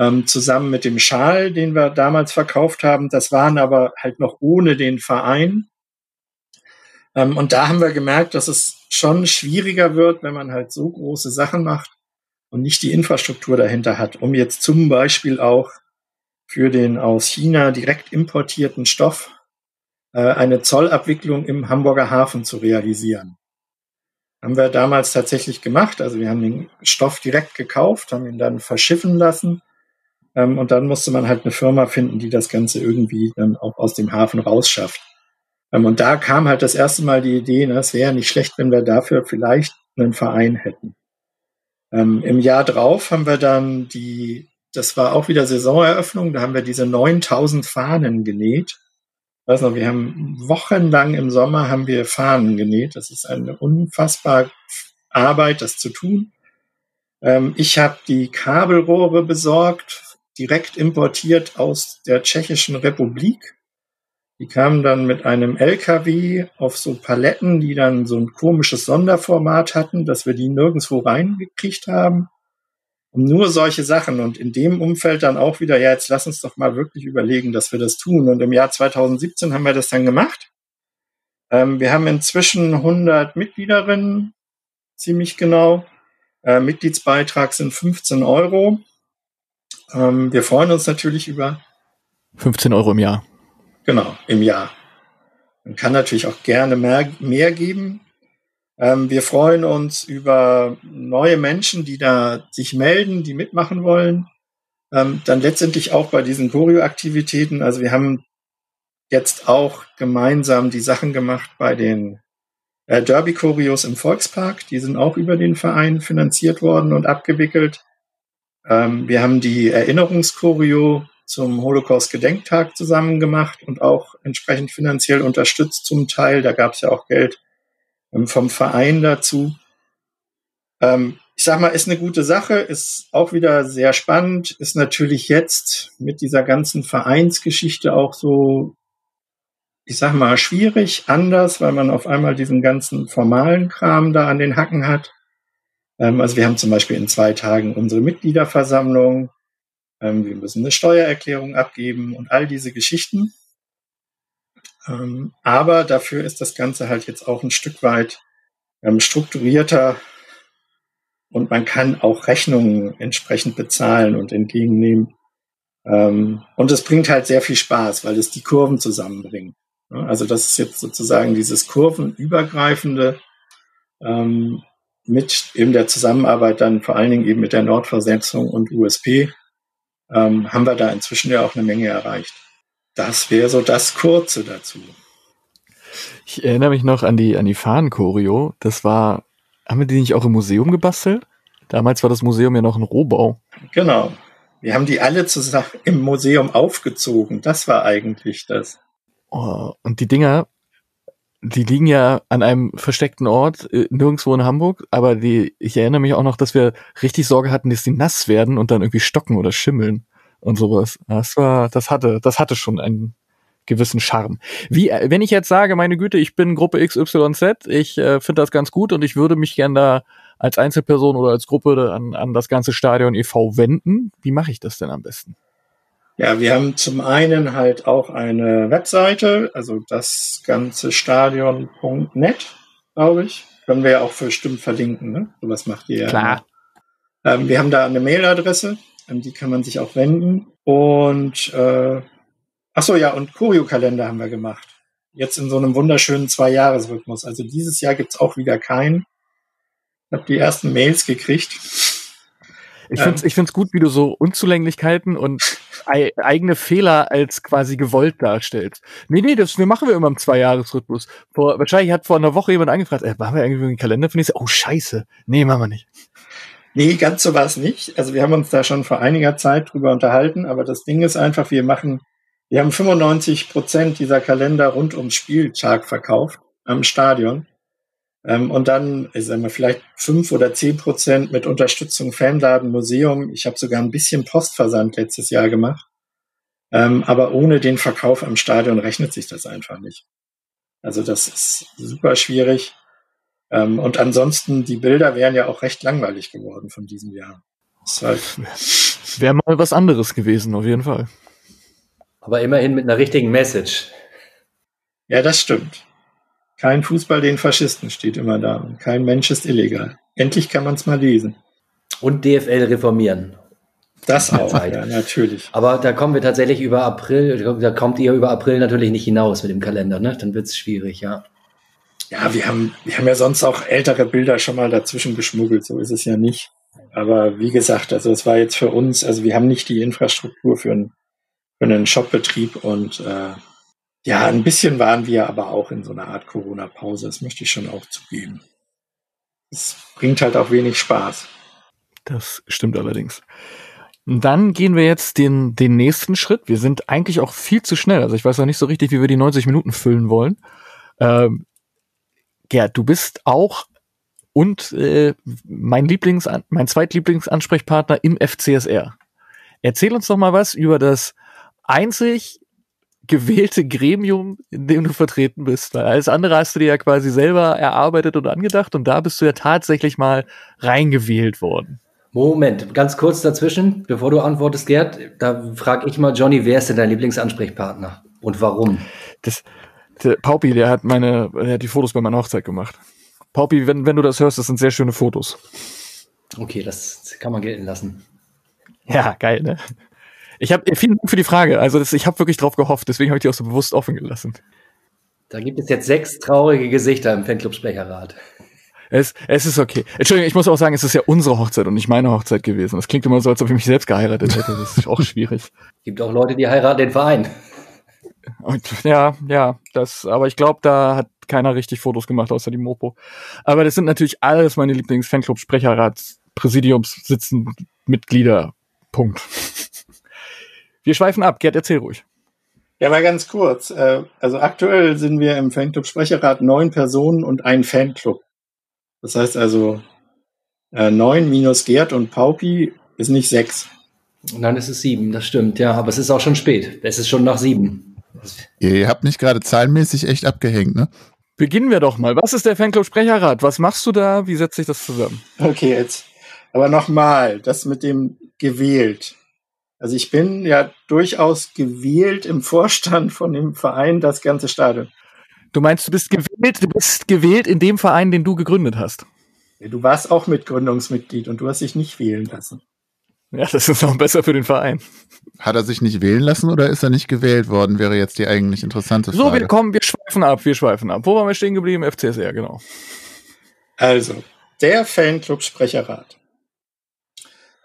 Ähm, zusammen mit dem Schal, den wir damals verkauft haben. Das waren aber halt noch ohne den Verein. Ähm, und da haben wir gemerkt, dass es schon schwieriger wird, wenn man halt so große Sachen macht, und nicht die Infrastruktur dahinter hat, um jetzt zum Beispiel auch für den aus China direkt importierten Stoff äh, eine Zollabwicklung im Hamburger Hafen zu realisieren. Haben wir damals tatsächlich gemacht. Also wir haben den Stoff direkt gekauft, haben ihn dann verschiffen lassen. Ähm, und dann musste man halt eine Firma finden, die das Ganze irgendwie dann auch aus dem Hafen rausschafft. Ähm, und da kam halt das erste Mal die Idee, na, es wäre nicht schlecht, wenn wir dafür vielleicht einen Verein hätten. Ähm, Im Jahr drauf haben wir dann die, das war auch wieder Saisoneröffnung, da haben wir diese 9000 Fahnen genäht. Ich weiß noch, wir haben wochenlang im Sommer haben wir Fahnen genäht. Das ist eine unfassbare Arbeit, das zu tun. Ähm, ich habe die Kabelrohre besorgt, direkt importiert aus der Tschechischen Republik. Die kamen dann mit einem LKW auf so Paletten, die dann so ein komisches Sonderformat hatten, dass wir die nirgendwo reingekriegt haben. Und nur solche Sachen. Und in dem Umfeld dann auch wieder, ja, jetzt lass uns doch mal wirklich überlegen, dass wir das tun. Und im Jahr 2017 haben wir das dann gemacht. Ähm, wir haben inzwischen 100 Mitgliederinnen, ziemlich genau. Äh, Mitgliedsbeitrag sind 15 Euro. Ähm, wir freuen uns natürlich über 15 Euro im Jahr. Genau, im Jahr. Man kann natürlich auch gerne mehr, mehr geben. Ähm, wir freuen uns über neue Menschen, die da sich melden, die mitmachen wollen. Ähm, dann letztendlich auch bei diesen Choreo-Aktivitäten. Also wir haben jetzt auch gemeinsam die Sachen gemacht bei den äh, Derby-Choreos im Volkspark. Die sind auch über den Verein finanziert worden und abgewickelt. Ähm, wir haben die Erinnerungschoreo zum Holocaust-Gedenktag zusammen gemacht und auch entsprechend finanziell unterstützt zum Teil. Da gab es ja auch Geld ähm, vom Verein dazu. Ähm, ich sag mal, ist eine gute Sache, ist auch wieder sehr spannend, ist natürlich jetzt mit dieser ganzen Vereinsgeschichte auch so, ich sag mal, schwierig, anders, weil man auf einmal diesen ganzen formalen Kram da an den Hacken hat. Ähm, also wir haben zum Beispiel in zwei Tagen unsere Mitgliederversammlung, ähm, wir müssen eine Steuererklärung abgeben und all diese Geschichten. Ähm, aber dafür ist das Ganze halt jetzt auch ein Stück weit strukturierter und man kann auch Rechnungen entsprechend bezahlen und entgegennehmen. Und es bringt halt sehr viel Spaß, weil es die Kurven zusammenbringt. Also das ist jetzt sozusagen dieses kurvenübergreifende ähm, mit eben der Zusammenarbeit dann vor allen Dingen eben mit der Nordversetzung und USP ähm, haben wir da inzwischen ja auch eine Menge erreicht. Das wäre so das Kurze dazu. Ich erinnere mich noch an die, an die Fahnen-Choreo. Das war, haben wir die nicht auch im Museum gebastelt? Damals war das Museum ja noch ein Rohbau. Genau. Wir haben die alle zusammen im Museum aufgezogen. Das war eigentlich das. Oh, und die Dinger, die liegen ja an einem versteckten Ort, äh, nirgendwo in Hamburg, aber die, ich erinnere mich auch noch, dass wir richtig Sorge hatten, dass die nass werden und dann irgendwie stocken oder schimmeln und sowas. Das war, das hatte, das hatte schon einen gewissen Charme. Wie, äh, wenn ich jetzt sage, meine Güte, ich bin Gruppe XYZ, ich äh, finde das ganz gut und ich würde mich gern da als Einzelperson oder als Gruppe an, an das ganze Stadion e.V. wenden, wie mache ich das denn am besten? Ja, wir haben zum einen halt auch eine Webseite, also das ganze Stadion.net, glaube ich. Können wir ja auch bestimmt verlinken, ne? So was macht ihr ja. Klar. Ähm, wir haben da eine Mailadresse, an die kann man sich auch wenden. Und äh, ach so, ja, und Kurio-Kalender haben wir gemacht. Jetzt in so einem wunderschönen Zwei-Jahres-Rhythmus. Also dieses Jahr gibt's auch wieder keinen. Ich habe die ersten Mails gekriegt. Ich finde es ich find's gut, wie du so Unzulänglichkeiten und ei eigene Fehler als quasi gewollt darstellst. Nee, nee, das wir machen wir immer im Zweijahresrhythmus. Vor, wahrscheinlich hat vor einer Woche jemand angefragt, äh, machen wir irgendwie einen Kalender für nächstes Oh, scheiße. Nee, machen wir nicht. Nee, ganz so war es nicht. Also wir haben uns da schon vor einiger Zeit drüber unterhalten, aber das Ding ist einfach, wir machen, wir haben 95 Prozent dieser Kalender rund ums Spieltag verkauft am Stadion. Ähm, und dann, ich sag mal, vielleicht fünf oder zehn Prozent mit Unterstützung Fanladen, Museum. Ich habe sogar ein bisschen Postversand letztes Jahr gemacht. Ähm, aber ohne den Verkauf am Stadion rechnet sich das einfach nicht. Also das ist super schwierig. Ähm, und ansonsten, die Bilder wären ja auch recht langweilig geworden von diesem Jahr. Halt *laughs* Wäre mal was anderes gewesen, auf jeden Fall. Aber immerhin mit einer richtigen Message. Ja, das stimmt. Kein Fußball den Faschisten steht immer da. Und kein Mensch ist illegal. Endlich kann man es mal lesen. Und DFL reformieren. Das auch, ja, natürlich. Aber da kommen wir tatsächlich über April, da kommt ihr über April natürlich nicht hinaus mit dem Kalender, ne? Dann wird es schwierig, ja. Ja, wir haben, wir haben ja sonst auch ältere Bilder schon mal dazwischen geschmuggelt, so ist es ja nicht. Aber wie gesagt, also es war jetzt für uns, also wir haben nicht die Infrastruktur für einen, für einen Shopbetrieb und äh, ja, ein bisschen waren wir aber auch in so einer Art Corona-Pause, das möchte ich schon auch zugeben. Es bringt halt auch wenig Spaß. Das stimmt allerdings. Und dann gehen wir jetzt den, den nächsten Schritt. Wir sind eigentlich auch viel zu schnell. Also ich weiß noch nicht so richtig, wie wir die 90 Minuten füllen wollen. Ähm, Gerd, du bist auch und äh, mein Lieblings, mein zweitlieblingsansprechpartner im FCSR. Erzähl uns doch mal was über das einzig gewählte Gremium, in dem du vertreten bist. Weil alles andere hast du dir ja quasi selber erarbeitet und angedacht und da bist du ja tatsächlich mal reingewählt worden. Moment, ganz kurz dazwischen, bevor du antwortest, Gerd, da frage ich mal Johnny, wer ist denn dein Lieblingsansprechpartner und warum? Das, der Paupi, der hat meine, der hat die Fotos bei meiner Hochzeit gemacht. Paupi, wenn, wenn du das hörst, das sind sehr schöne Fotos. Okay, das kann man gelten lassen. Ja, geil, ne? Ich habe vielen Dank für die Frage. Also das, ich habe wirklich drauf gehofft, deswegen habe ich die auch so bewusst offen gelassen. Da gibt es jetzt sechs traurige Gesichter im Fanclub-Sprecherrat. Es, es ist okay. Entschuldigung, ich muss auch sagen, es ist ja unsere Hochzeit und nicht meine Hochzeit gewesen. Das klingt immer so, als ob ich mich selbst geheiratet hätte. Das ist auch schwierig. *laughs* Gibt auch Leute, die heiraten den Verein. Und, ja, ja, das, aber ich glaube, da hat keiner richtig Fotos gemacht, außer die Mopo. Aber das sind natürlich alles meine Lieblings-Fanclub-Sprecherrats, Präsidiums sitzen Mitglieder. Punkt. *laughs* Wir schweifen ab. Gerd, erzähl ruhig. Ja, mal ganz kurz. Äh, also aktuell sind wir im Fanclub Sprecherrat neun Personen und ein Fanclub. Das heißt also, äh, neun minus Gerd und Paupi ist nicht sechs. Nein, es ist sieben, das stimmt, ja. Aber es ist auch schon spät. Es ist schon nach sieben. Ihr habt mich gerade zahlenmäßig echt abgehängt, ne? Beginnen wir doch mal. Was ist der Fanclub Sprecherrat? Was machst du da? Wie setzt sich das zusammen? Okay, jetzt. Aber nochmal, das mit dem gewählt. Also ich bin ja durchaus gewählt im Vorstand von dem Verein das ganze Stadion. Du meinst, du bist gewählt, du bist gewählt in dem Verein, den du gegründet hast. Du warst auch Mitgründungsmitglied und du hast dich nicht wählen lassen. Ja, das ist auch besser für den Verein. Hat er sich nicht wählen lassen oder ist er nicht gewählt worden, wäre jetzt die eigentlich interessante Frage. So, wir kommen, wir schweifen ab, wir schweifen ab. Wo waren wir stehen geblieben? FCSR, genau. Also, der Fanclub Sprecherrat.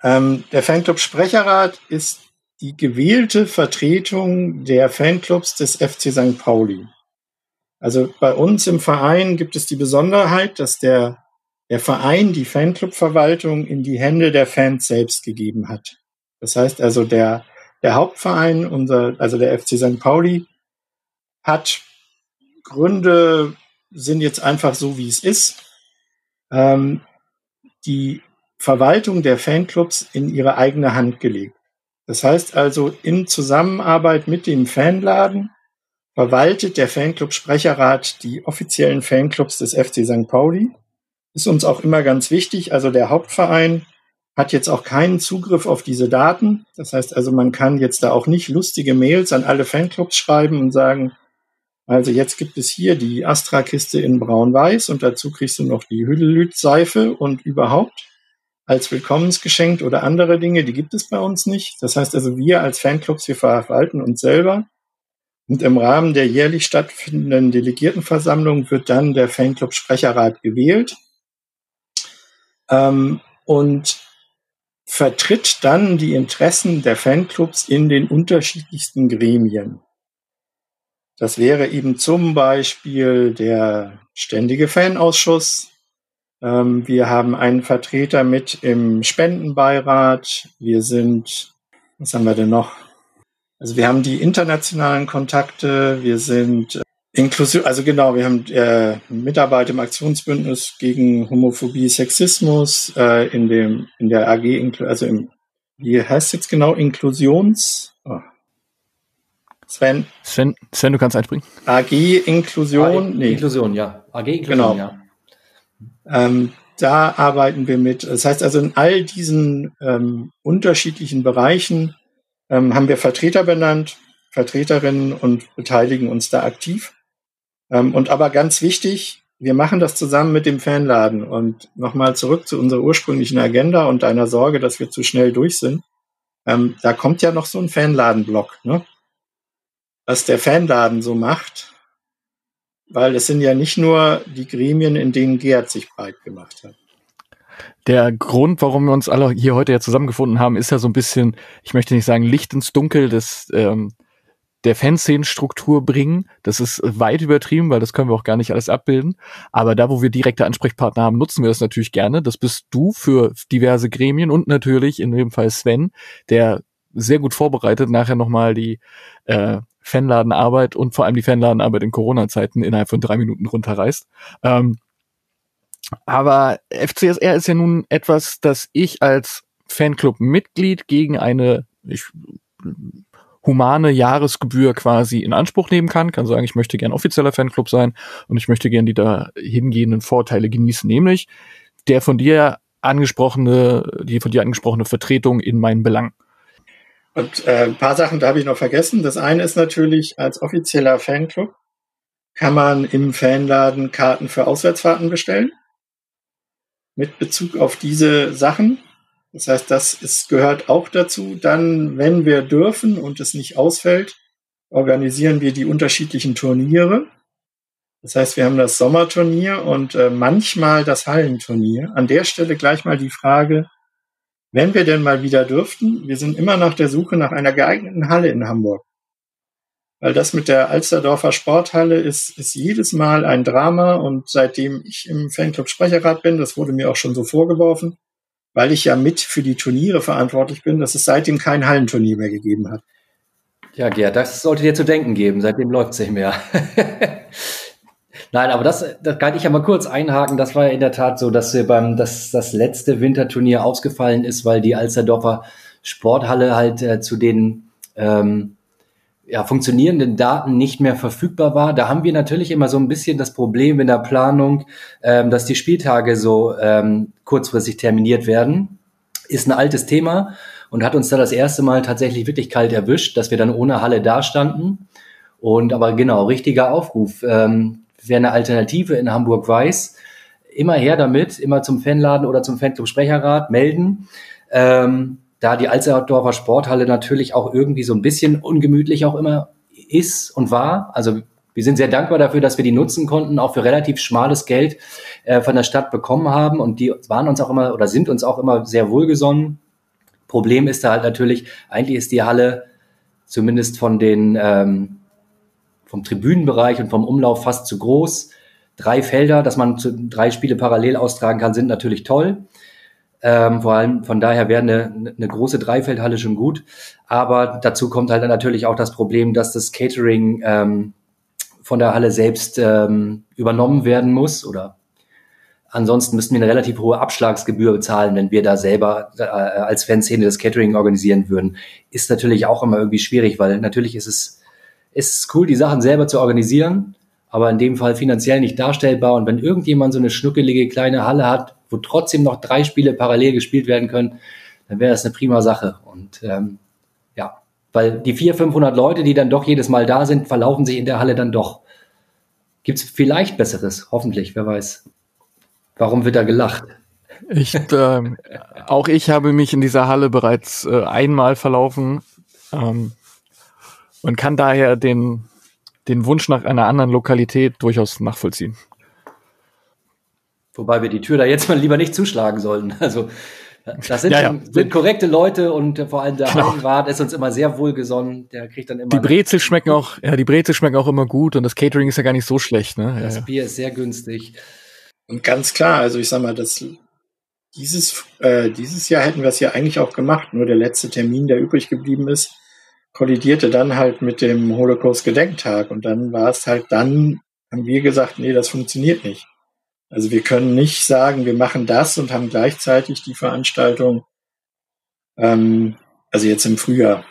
Ähm, der Fanclub Sprecherrat ist die gewählte Vertretung der Fanclubs des FC St. Pauli. Also bei uns im Verein gibt es die Besonderheit, dass der, der Verein die Fanclubverwaltung in die Hände der Fans selbst gegeben hat. Das heißt also, der, der Hauptverein, unser, also der FC St. Pauli, hat Gründe, sind jetzt einfach so, wie es ist. Ähm, die Verwaltung der Fanclubs in ihre eigene Hand gelegt. Das heißt also, in Zusammenarbeit mit dem Fanladen verwaltet der Fanclub Sprecherrat die offiziellen Fanclubs des FC St. Pauli. Ist uns auch immer ganz wichtig. Also der Hauptverein hat jetzt auch keinen Zugriff auf diese Daten. Das heißt also, man kann jetzt da auch nicht lustige Mails an alle Fanclubs schreiben und sagen, also jetzt gibt es hier die Astra-Kiste in braun-weiß und dazu kriegst du noch die Hüdelüt-Seife und überhaupt als Willkommensgeschenk oder andere Dinge, die gibt es bei uns nicht. Das heißt also, wir als Fanclubs, wir verwalten uns selber. Und im Rahmen der jährlich stattfindenden Delegiertenversammlung wird dann der Fanclub Sprecherrat gewählt ähm, und vertritt dann die Interessen der Fanclubs in den unterschiedlichsten Gremien. Das wäre eben zum Beispiel der ständige Fanausschuss, ähm, wir haben einen Vertreter mit im Spendenbeirat. Wir sind, was haben wir denn noch? Also wir haben die internationalen Kontakte. Wir sind äh, inklusiv, also genau, wir haben äh, Mitarbeit im Aktionsbündnis gegen Homophobie, Sexismus äh, in dem in der AG, also im wie heißt jetzt genau Inklusions? Oh. Sven. Sven, Sven, du kannst einspringen. AG Inklusion, AG, nee. Inklusion, ja. AG Inklusion, genau. ja. Ähm, da arbeiten wir mit. Das heißt also, in all diesen ähm, unterschiedlichen Bereichen ähm, haben wir Vertreter benannt, Vertreterinnen und beteiligen uns da aktiv. Ähm, und aber ganz wichtig, wir machen das zusammen mit dem Fanladen. Und nochmal zurück zu unserer ursprünglichen Agenda und deiner Sorge, dass wir zu schnell durch sind. Ähm, da kommt ja noch so ein Fanladenblock. Ne? Was der Fanladen so macht, weil es sind ja nicht nur die Gremien, in denen Gerd sich breit gemacht hat. Der Grund, warum wir uns alle hier heute ja zusammengefunden haben, ist ja so ein bisschen, ich möchte nicht sagen Licht ins Dunkel des ähm, der Fanszenenstruktur bringen. Das ist weit übertrieben, weil das können wir auch gar nicht alles abbilden. Aber da, wo wir direkte Ansprechpartner haben, nutzen wir das natürlich gerne. Das bist du für diverse Gremien und natürlich in dem Fall Sven, der sehr gut vorbereitet nachher nochmal die äh, Fanladenarbeit und vor allem die Fanladenarbeit in Corona-Zeiten innerhalb von drei Minuten runterreißt. Ähm, aber FCSR ist ja nun etwas, das ich als Fanclub-Mitglied gegen eine ich, humane Jahresgebühr quasi in Anspruch nehmen kann, kann sagen, ich möchte gern offizieller Fanclub sein und ich möchte gern die da hingehenden Vorteile genießen, nämlich der von dir angesprochene, die von dir angesprochene Vertretung in meinen Belangen. Und äh, ein paar Sachen da habe ich noch vergessen. Das eine ist natürlich, als offizieller Fanclub kann man im Fanladen Karten für Auswärtsfahrten bestellen. Mit Bezug auf diese Sachen. Das heißt, das ist, gehört auch dazu. Dann, wenn wir dürfen und es nicht ausfällt, organisieren wir die unterschiedlichen Turniere. Das heißt, wir haben das Sommerturnier und äh, manchmal das Hallenturnier. An der Stelle gleich mal die Frage, wenn wir denn mal wieder dürften, wir sind immer nach der Suche nach einer geeigneten Halle in Hamburg. Weil das mit der Alsterdorfer Sporthalle ist, ist jedes Mal ein Drama und seitdem ich im Fanclub Sprecherrat bin, das wurde mir auch schon so vorgeworfen, weil ich ja mit für die Turniere verantwortlich bin, dass es seitdem kein Hallenturnier mehr gegeben hat. Ja, Gerd, das sollte dir zu denken geben. Seitdem läuft es nicht mehr. *laughs* Nein, aber das, das kann ich ja mal kurz einhaken. Das war ja in der Tat so, dass wir beim, dass das letzte Winterturnier ausgefallen ist, weil die Alsterdorfer Sporthalle halt äh, zu den ähm, ja, funktionierenden Daten nicht mehr verfügbar war. Da haben wir natürlich immer so ein bisschen das Problem in der Planung, ähm, dass die Spieltage so ähm, kurzfristig terminiert werden. Ist ein altes Thema. und hat uns da das erste Mal tatsächlich wirklich kalt erwischt, dass wir dann ohne Halle dastanden. Und aber genau, richtiger Aufruf. Ähm, wer eine Alternative in Hamburg weiß, immer her damit, immer zum Fanladen oder zum Fanclub Sprecherrat melden. Ähm, da die Alsterdorfer Sporthalle natürlich auch irgendwie so ein bisschen ungemütlich auch immer ist und war. Also wir sind sehr dankbar dafür, dass wir die nutzen konnten, auch für relativ schmales Geld äh, von der Stadt bekommen haben. Und die waren uns auch immer oder sind uns auch immer sehr wohlgesonnen. Problem ist da halt natürlich, eigentlich ist die Halle zumindest von den ähm, vom Tribünenbereich und vom Umlauf fast zu groß. Drei Felder, dass man zu, drei Spiele parallel austragen kann, sind natürlich toll. Ähm, vor allem von daher wäre eine, eine große Dreifeldhalle schon gut. Aber dazu kommt halt natürlich auch das Problem, dass das Catering ähm, von der Halle selbst ähm, übernommen werden muss oder ansonsten müssten wir eine relativ hohe Abschlagsgebühr bezahlen, wenn wir da selber äh, als Fanszene das Catering organisieren würden. Ist natürlich auch immer irgendwie schwierig, weil natürlich ist es, ist es cool, die Sachen selber zu organisieren, aber in dem Fall finanziell nicht darstellbar. Und wenn irgendjemand so eine schnuckelige kleine Halle hat, wo trotzdem noch drei Spiele parallel gespielt werden können, dann wäre das eine prima Sache. Und ähm, ja, weil die vier, 500 Leute, die dann doch jedes Mal da sind, verlaufen sich in der Halle dann doch. Gibt es vielleicht Besseres, hoffentlich, wer weiß. Warum wird da gelacht? Ich, äh, auch ich habe mich in dieser Halle bereits äh, einmal verlaufen ähm, und kann daher den, den Wunsch nach einer anderen Lokalität durchaus nachvollziehen. Wobei wir die Tür da jetzt mal lieber nicht zuschlagen sollen. Also das sind, ja, ja. sind korrekte Leute und vor allem der genau. Hallenwart ist uns immer sehr wohlgesonnen. Der kriegt dann immer. Die Brezel schmecken auch, ja, die Brezel schmecken auch immer gut und das Catering ist ja gar nicht so schlecht, ne? Das ja, Bier ist sehr günstig. Und ganz klar, also ich sag mal, das, dieses, äh, dieses Jahr hätten wir es ja eigentlich auch gemacht, nur der letzte Termin, der übrig geblieben ist, kollidierte dann halt mit dem Holocaust-Gedenktag und dann war es halt dann, haben wir gesagt, nee, das funktioniert nicht. Also wir können nicht sagen, wir machen das und haben gleichzeitig die Veranstaltung, ähm, also jetzt im Frühjahr.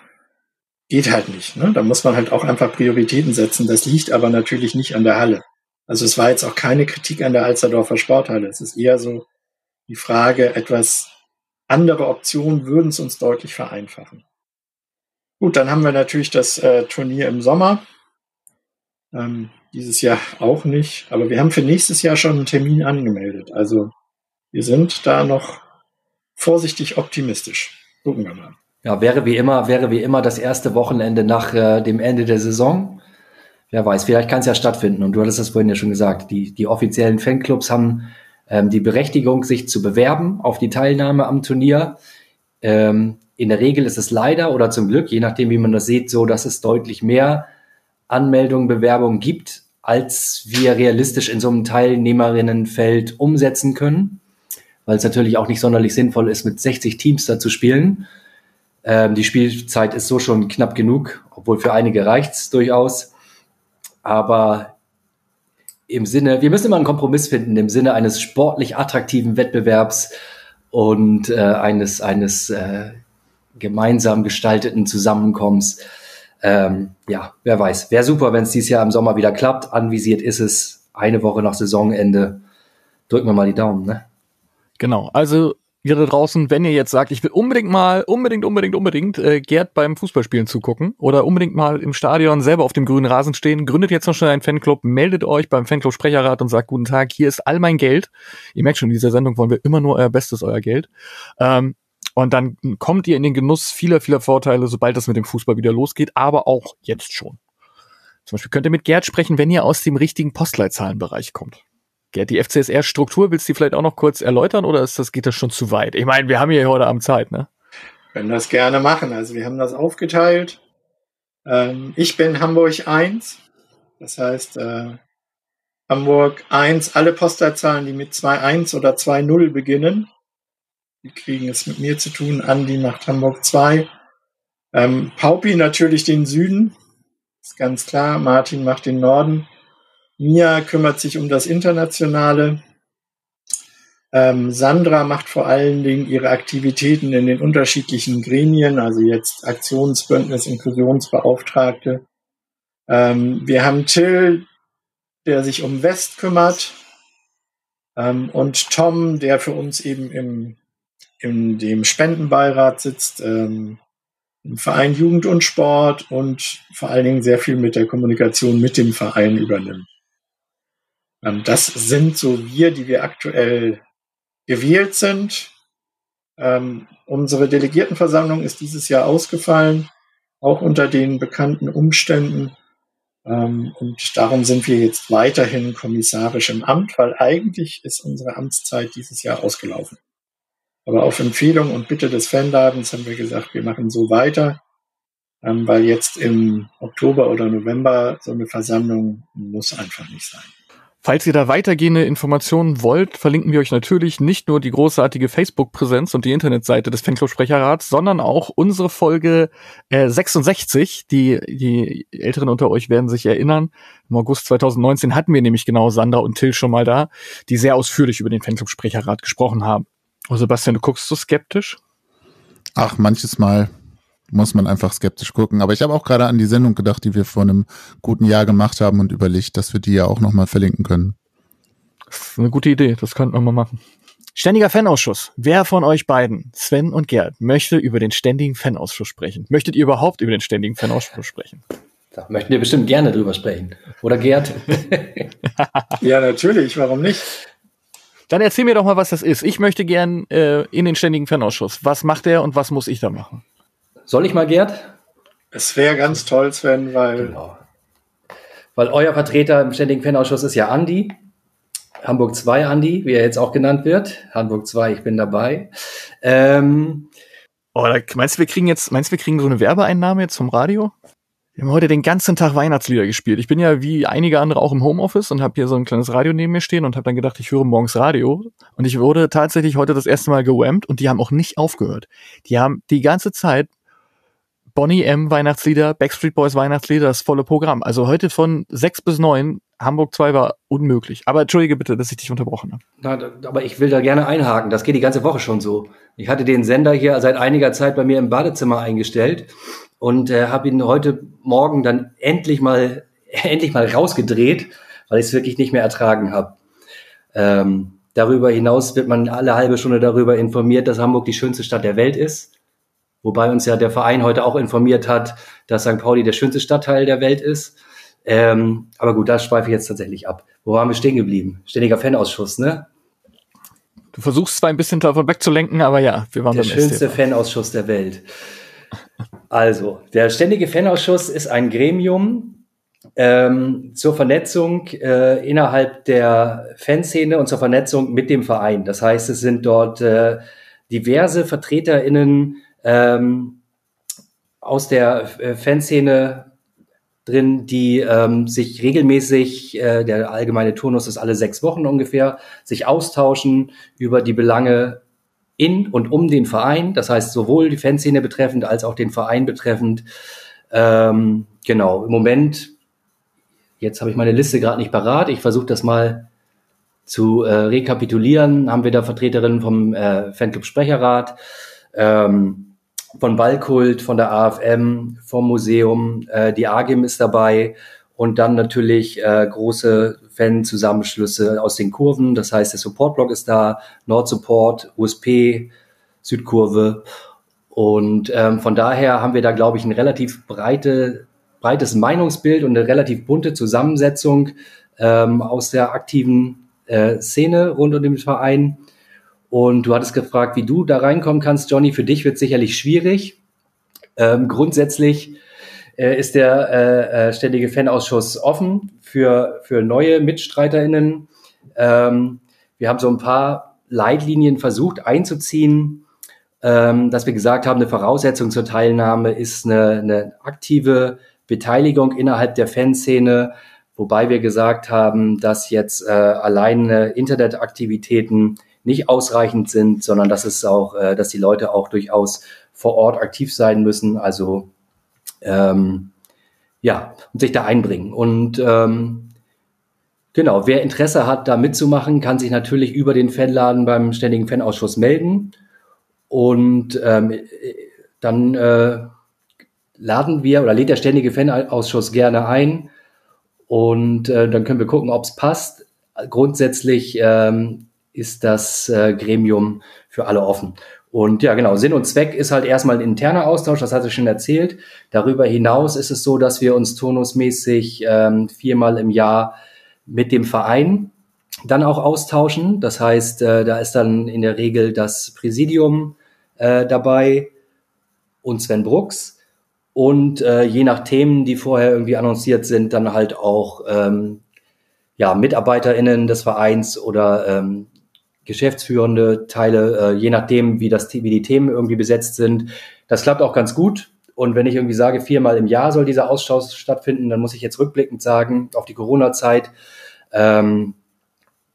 Geht halt nicht. Ne? Da muss man halt auch einfach Prioritäten setzen. Das liegt aber natürlich nicht an der Halle. Also es war jetzt auch keine Kritik an der Alsterdorfer Sporthalle. Es ist eher so die Frage, etwas andere Optionen würden es uns deutlich vereinfachen. Gut, dann haben wir natürlich das äh, Turnier im Sommer. Ähm, dieses Jahr auch nicht. Aber wir haben für nächstes Jahr schon einen Termin angemeldet. Also wir sind da noch vorsichtig optimistisch. Gucken wir mal. Ja, wäre wie immer, wäre wie immer das erste Wochenende nach äh, dem Ende der Saison. Wer weiß, vielleicht kann es ja stattfinden. Und du hattest das vorhin ja schon gesagt. Die, die offiziellen Fanclubs haben ähm, die Berechtigung, sich zu bewerben auf die Teilnahme am Turnier. Ähm, in der Regel ist es leider oder zum Glück, je nachdem, wie man das sieht, so, dass es deutlich mehr Anmeldungen, Bewerbungen gibt, als wir realistisch in so einem Teilnehmerinnenfeld umsetzen können, weil es natürlich auch nicht sonderlich sinnvoll ist, mit 60 Teams da zu spielen. Ähm, die Spielzeit ist so schon knapp genug, obwohl für einige reicht's durchaus. Aber im Sinne, wir müssen immer einen Kompromiss finden im Sinne eines sportlich attraktiven Wettbewerbs und äh, eines eines äh, gemeinsam gestalteten Zusammenkommens ähm, ja, wer weiß. Wäre super, wenn es dieses Jahr im Sommer wieder klappt. Anvisiert ist es eine Woche nach Saisonende. Drücken wir mal die Daumen, ne? Genau. Also ihr da draußen, wenn ihr jetzt sagt, ich will unbedingt mal, unbedingt, unbedingt, unbedingt äh, Gerd beim Fußballspielen zugucken oder unbedingt mal im Stadion selber auf dem grünen Rasen stehen, gründet jetzt noch schnell einen Fanclub, meldet euch beim Fanclub Sprecherrat und sagt, guten Tag, hier ist all mein Geld. Ihr merkt schon, in dieser Sendung wollen wir immer nur euer Bestes, euer Geld. Ähm, und dann kommt ihr in den Genuss vieler, vieler Vorteile, sobald das mit dem Fußball wieder losgeht, aber auch jetzt schon. Zum Beispiel könnt ihr mit Gerd sprechen, wenn ihr aus dem richtigen Postleitzahlenbereich kommt. Gerd, die FCSR-Struktur, willst du die vielleicht auch noch kurz erläutern oder ist das, geht das schon zu weit? Ich meine, wir haben hier heute Abend Zeit, ne? Können das gerne machen. Also wir haben das aufgeteilt. Ähm, ich bin Hamburg 1. Das heißt, äh, Hamburg 1, alle Postleitzahlen, die mit 2.1 oder 2.0 beginnen, die kriegen es mit mir zu tun. Andi macht Hamburg 2. Ähm, Paupi natürlich den Süden. Ist ganz klar. Martin macht den Norden. Mia kümmert sich um das Internationale. Ähm, Sandra macht vor allen Dingen ihre Aktivitäten in den unterschiedlichen Gremien, also jetzt Aktionsbündnis, Inklusionsbeauftragte. Ähm, wir haben Till, der sich um West kümmert. Ähm, und Tom, der für uns eben im in dem Spendenbeirat sitzt, ähm, im Verein Jugend und Sport und vor allen Dingen sehr viel mit der Kommunikation mit dem Verein übernimmt. Ähm, das sind so wir, die wir aktuell gewählt sind. Ähm, unsere Delegiertenversammlung ist dieses Jahr ausgefallen, auch unter den bekannten Umständen. Ähm, und darum sind wir jetzt weiterhin kommissarisch im Amt, weil eigentlich ist unsere Amtszeit dieses Jahr ausgelaufen. Aber auf Empfehlung und Bitte des Fanladens haben wir gesagt, wir machen so weiter, ähm, weil jetzt im Oktober oder November so eine Versammlung muss einfach nicht sein. Falls ihr da weitergehende Informationen wollt, verlinken wir euch natürlich nicht nur die großartige Facebook-Präsenz und die Internetseite des Fanclub-Sprecherrats, sondern auch unsere Folge äh, 66. Die, die Älteren unter euch werden sich erinnern. Im August 2019 hatten wir nämlich genau Sander und Till schon mal da, die sehr ausführlich über den Fanclub-Sprecherrat gesprochen haben. Oh, Sebastian, du guckst so skeptisch? Ach, manches Mal muss man einfach skeptisch gucken. Aber ich habe auch gerade an die Sendung gedacht, die wir vor einem guten Jahr gemacht haben und überlegt, dass wir die ja auch nochmal verlinken können. Das ist eine gute Idee, das könnten wir mal machen. Ständiger Fanausschuss. Wer von euch beiden, Sven und Gerd, möchte über den ständigen Fanausschuss sprechen? Möchtet ihr überhaupt über den ständigen Fanausschuss sprechen? Da möchten wir bestimmt gerne drüber sprechen. Oder Gerd? *laughs* ja, natürlich, warum nicht? Dann erzähl mir doch mal, was das ist. Ich möchte gern äh, in den ständigen Fanausschuss. Was macht er und was muss ich da machen? Soll ich mal, Gerd? Es wäre ganz toll, Sven, weil. Genau. Weil euer Vertreter im Ständigen Fanausschuss ist ja Andi. Hamburg 2 Andi, wie er jetzt auch genannt wird. Hamburg 2, ich bin dabei. Ähm, oh, meinst du, wir kriegen jetzt, meinst du, wir kriegen so eine Werbeeinnahme jetzt vom Radio? Wir haben heute den ganzen Tag Weihnachtslieder gespielt. Ich bin ja wie einige andere auch im Homeoffice und habe hier so ein kleines Radio neben mir stehen und habe dann gedacht, ich höre morgens Radio. Und ich wurde tatsächlich heute das erste Mal gewammt und die haben auch nicht aufgehört. Die haben die ganze Zeit Bonnie M. Weihnachtslieder, Backstreet Boys Weihnachtslieder, das volle Programm. Also heute von sechs bis neun, Hamburg 2 war unmöglich. Aber entschuldige bitte, dass ich dich unterbrochen habe. Na, aber ich will da gerne einhaken. Das geht die ganze Woche schon so. Ich hatte den Sender hier seit einiger Zeit bei mir im Badezimmer eingestellt und äh, habe ihn heute Morgen dann endlich mal *laughs* endlich mal rausgedreht, weil ich es wirklich nicht mehr ertragen habe. Ähm, darüber hinaus wird man alle halbe Stunde darüber informiert, dass Hamburg die schönste Stadt der Welt ist. Wobei uns ja der Verein heute auch informiert hat, dass St. Pauli der schönste Stadtteil der Welt ist. Ähm, aber gut, da schweife ich jetzt tatsächlich ab. Wo waren wir stehen geblieben? Ständiger Fanausschuss, ne? Du versuchst zwar ein bisschen davon wegzulenken, aber ja, wir waren der schönste. Fanausschuss der Welt. Also, der Ständige Fanausschuss ist ein Gremium ähm, zur Vernetzung äh, innerhalb der Fanszene und zur Vernetzung mit dem Verein. Das heißt, es sind dort äh, diverse VertreterInnen ähm, aus der äh, Fanszene drin, die ähm, sich regelmäßig, äh, der allgemeine Turnus ist alle sechs Wochen ungefähr, sich austauschen über die Belange in und um den Verein. Das heißt, sowohl die Fanszene betreffend als auch den Verein betreffend. Ähm, genau, im Moment, jetzt habe ich meine Liste gerade nicht parat. Ich versuche das mal zu äh, rekapitulieren. Haben wir da Vertreterinnen vom äh, Fanclub Sprecherrat. Ähm, von Ballkult, von der AFM, vom Museum, äh, die AGIM ist dabei und dann natürlich äh, große Fan-Zusammenschlüsse aus den Kurven. Das heißt, der Support-Block ist da, Nord-Support, USP, Südkurve. Und ähm, von daher haben wir da, glaube ich, ein relativ breite, breites Meinungsbild und eine relativ bunte Zusammensetzung ähm, aus der aktiven äh, Szene rund um den Verein. Und du hattest gefragt, wie du da reinkommen kannst, Johnny. Für dich wird sicherlich schwierig. Ähm, grundsätzlich äh, ist der äh, äh, ständige Fanausschuss offen für, für neue MitstreiterInnen. Ähm, wir haben so ein paar Leitlinien versucht einzuziehen, ähm, dass wir gesagt haben, eine Voraussetzung zur Teilnahme ist eine, eine aktive Beteiligung innerhalb der Fanszene, wobei wir gesagt haben, dass jetzt äh, alleine Internetaktivitäten nicht ausreichend sind, sondern dass es auch, äh, dass die Leute auch durchaus vor Ort aktiv sein müssen, also ähm, ja, und sich da einbringen. Und ähm, genau, wer Interesse hat, da mitzumachen, kann sich natürlich über den Fanladen beim Ständigen Fanausschuss melden. Und ähm, dann äh, laden wir oder lädt der Ständige Fanausschuss gerne ein. Und äh, dann können wir gucken, ob es passt. Grundsätzlich ähm, ist das äh, Gremium für alle offen. Und ja, genau, Sinn und Zweck ist halt erstmal ein interner Austausch, das hatte ich schon erzählt. Darüber hinaus ist es so, dass wir uns turnusmäßig ähm, viermal im Jahr mit dem Verein dann auch austauschen. Das heißt, äh, da ist dann in der Regel das Präsidium äh, dabei und Sven Brooks. Und äh, je nach Themen, die vorher irgendwie annonciert sind, dann halt auch ähm, ja, MitarbeiterInnen des Vereins oder ähm, geschäftsführende Teile, äh, je nachdem, wie, das, wie die Themen irgendwie besetzt sind. Das klappt auch ganz gut. Und wenn ich irgendwie sage, viermal im Jahr soll dieser Austausch stattfinden, dann muss ich jetzt rückblickend sagen, auf die Corona-Zeit, ähm,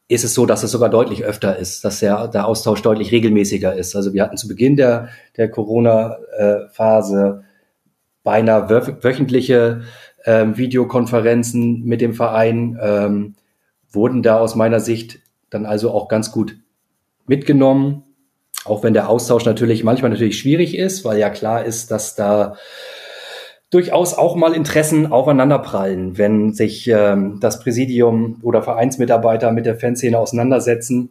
ist es so, dass es sogar deutlich öfter ist, dass der, der Austausch deutlich regelmäßiger ist. Also wir hatten zu Beginn der, der Corona-Phase beinahe wöchentliche ähm, Videokonferenzen mit dem Verein, ähm, wurden da aus meiner Sicht dann also auch ganz gut mitgenommen. Auch wenn der Austausch natürlich manchmal natürlich schwierig ist, weil ja klar ist, dass da durchaus auch mal Interessen aufeinanderprallen, wenn sich ähm, das Präsidium oder Vereinsmitarbeiter mit der Fanszene auseinandersetzen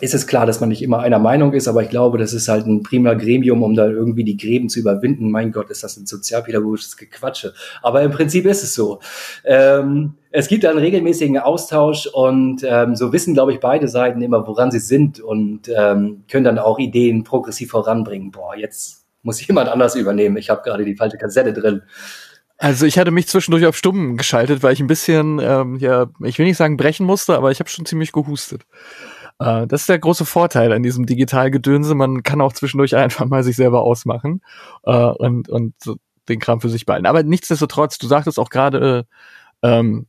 ist es klar, dass man nicht immer einer Meinung ist, aber ich glaube, das ist halt ein prima Gremium, um da irgendwie die Gräben zu überwinden. Mein Gott, ist das ein sozialpädagogisches Gequatsche. Aber im Prinzip ist es so. Ähm, es gibt einen regelmäßigen Austausch und ähm, so wissen, glaube ich, beide Seiten immer, woran sie sind und ähm, können dann auch Ideen progressiv voranbringen. Boah, jetzt muss jemand anders übernehmen. Ich habe gerade die falsche Kassette drin. Also ich hatte mich zwischendurch auf Stumm geschaltet, weil ich ein bisschen, ähm, ja, ich will nicht sagen brechen musste, aber ich habe schon ziemlich gehustet. Äh, das ist der große Vorteil an diesem Digitalgedönse. Man kann auch zwischendurch *laughs* einfach mal sich selber ausmachen äh, und, und den Kram für sich behalten. Aber nichtsdestotrotz, du sagtest auch gerade, ähm,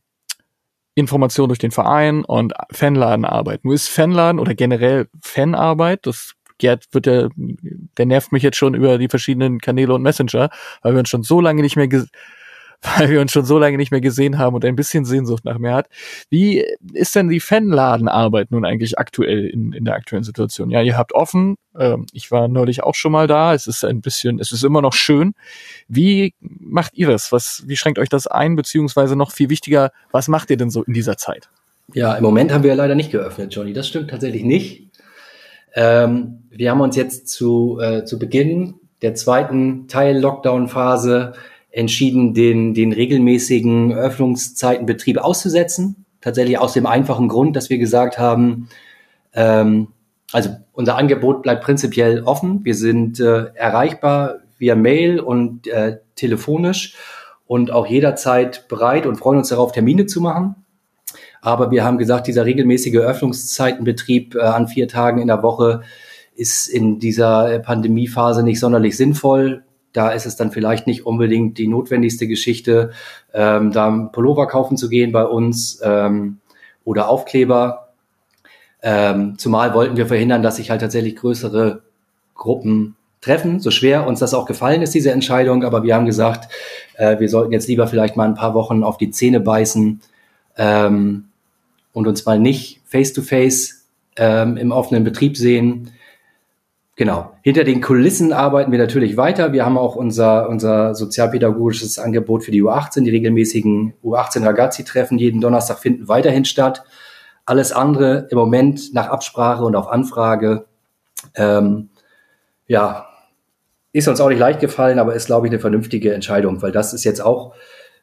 Information durch den Verein und Fanladenarbeit. Nur ist Fanladen oder generell Fanarbeit, das Gerd wird der, der nervt mich jetzt schon über die verschiedenen Kanäle und Messenger, weil wir uns schon so lange nicht mehr weil wir uns schon so lange nicht mehr gesehen haben und ein bisschen Sehnsucht nach mir hat. Wie ist denn die Fanladenarbeit nun eigentlich aktuell in, in der aktuellen Situation? Ja, ihr habt offen. Ähm, ich war neulich auch schon mal da. Es ist ein bisschen, es ist immer noch schön. Wie macht ihr das? Was, wie schränkt euch das ein? Beziehungsweise noch viel wichtiger, was macht ihr denn so in dieser Zeit? Ja, im Moment haben wir leider nicht geöffnet, Johnny. Das stimmt tatsächlich nicht. Ähm, wir haben uns jetzt zu, äh, zu Beginn der zweiten Teil Lockdown-Phase entschieden, den, den regelmäßigen Öffnungszeitenbetrieb auszusetzen. Tatsächlich aus dem einfachen Grund, dass wir gesagt haben, ähm, also unser Angebot bleibt prinzipiell offen. Wir sind äh, erreichbar via Mail und äh, telefonisch und auch jederzeit bereit und freuen uns darauf, Termine zu machen. Aber wir haben gesagt, dieser regelmäßige Öffnungszeitenbetrieb äh, an vier Tagen in der Woche ist in dieser Pandemiephase nicht sonderlich sinnvoll. Da ist es dann vielleicht nicht unbedingt die notwendigste Geschichte, ähm, da einen Pullover kaufen zu gehen bei uns ähm, oder Aufkleber. Ähm, zumal wollten wir verhindern, dass sich halt tatsächlich größere Gruppen treffen. So schwer uns das auch gefallen ist, diese Entscheidung. Aber wir haben gesagt, äh, wir sollten jetzt lieber vielleicht mal ein paar Wochen auf die Zähne beißen ähm, und uns mal nicht face-to-face -face, ähm, im offenen Betrieb sehen, Genau. Hinter den Kulissen arbeiten wir natürlich weiter. Wir haben auch unser, unser sozialpädagogisches Angebot für die U18. Die regelmäßigen U18 Ragazzi-Treffen jeden Donnerstag finden weiterhin statt. Alles andere im Moment nach Absprache und auf Anfrage. Ähm, ja, ist uns auch nicht leicht gefallen, aber ist, glaube ich, eine vernünftige Entscheidung, weil das ist jetzt auch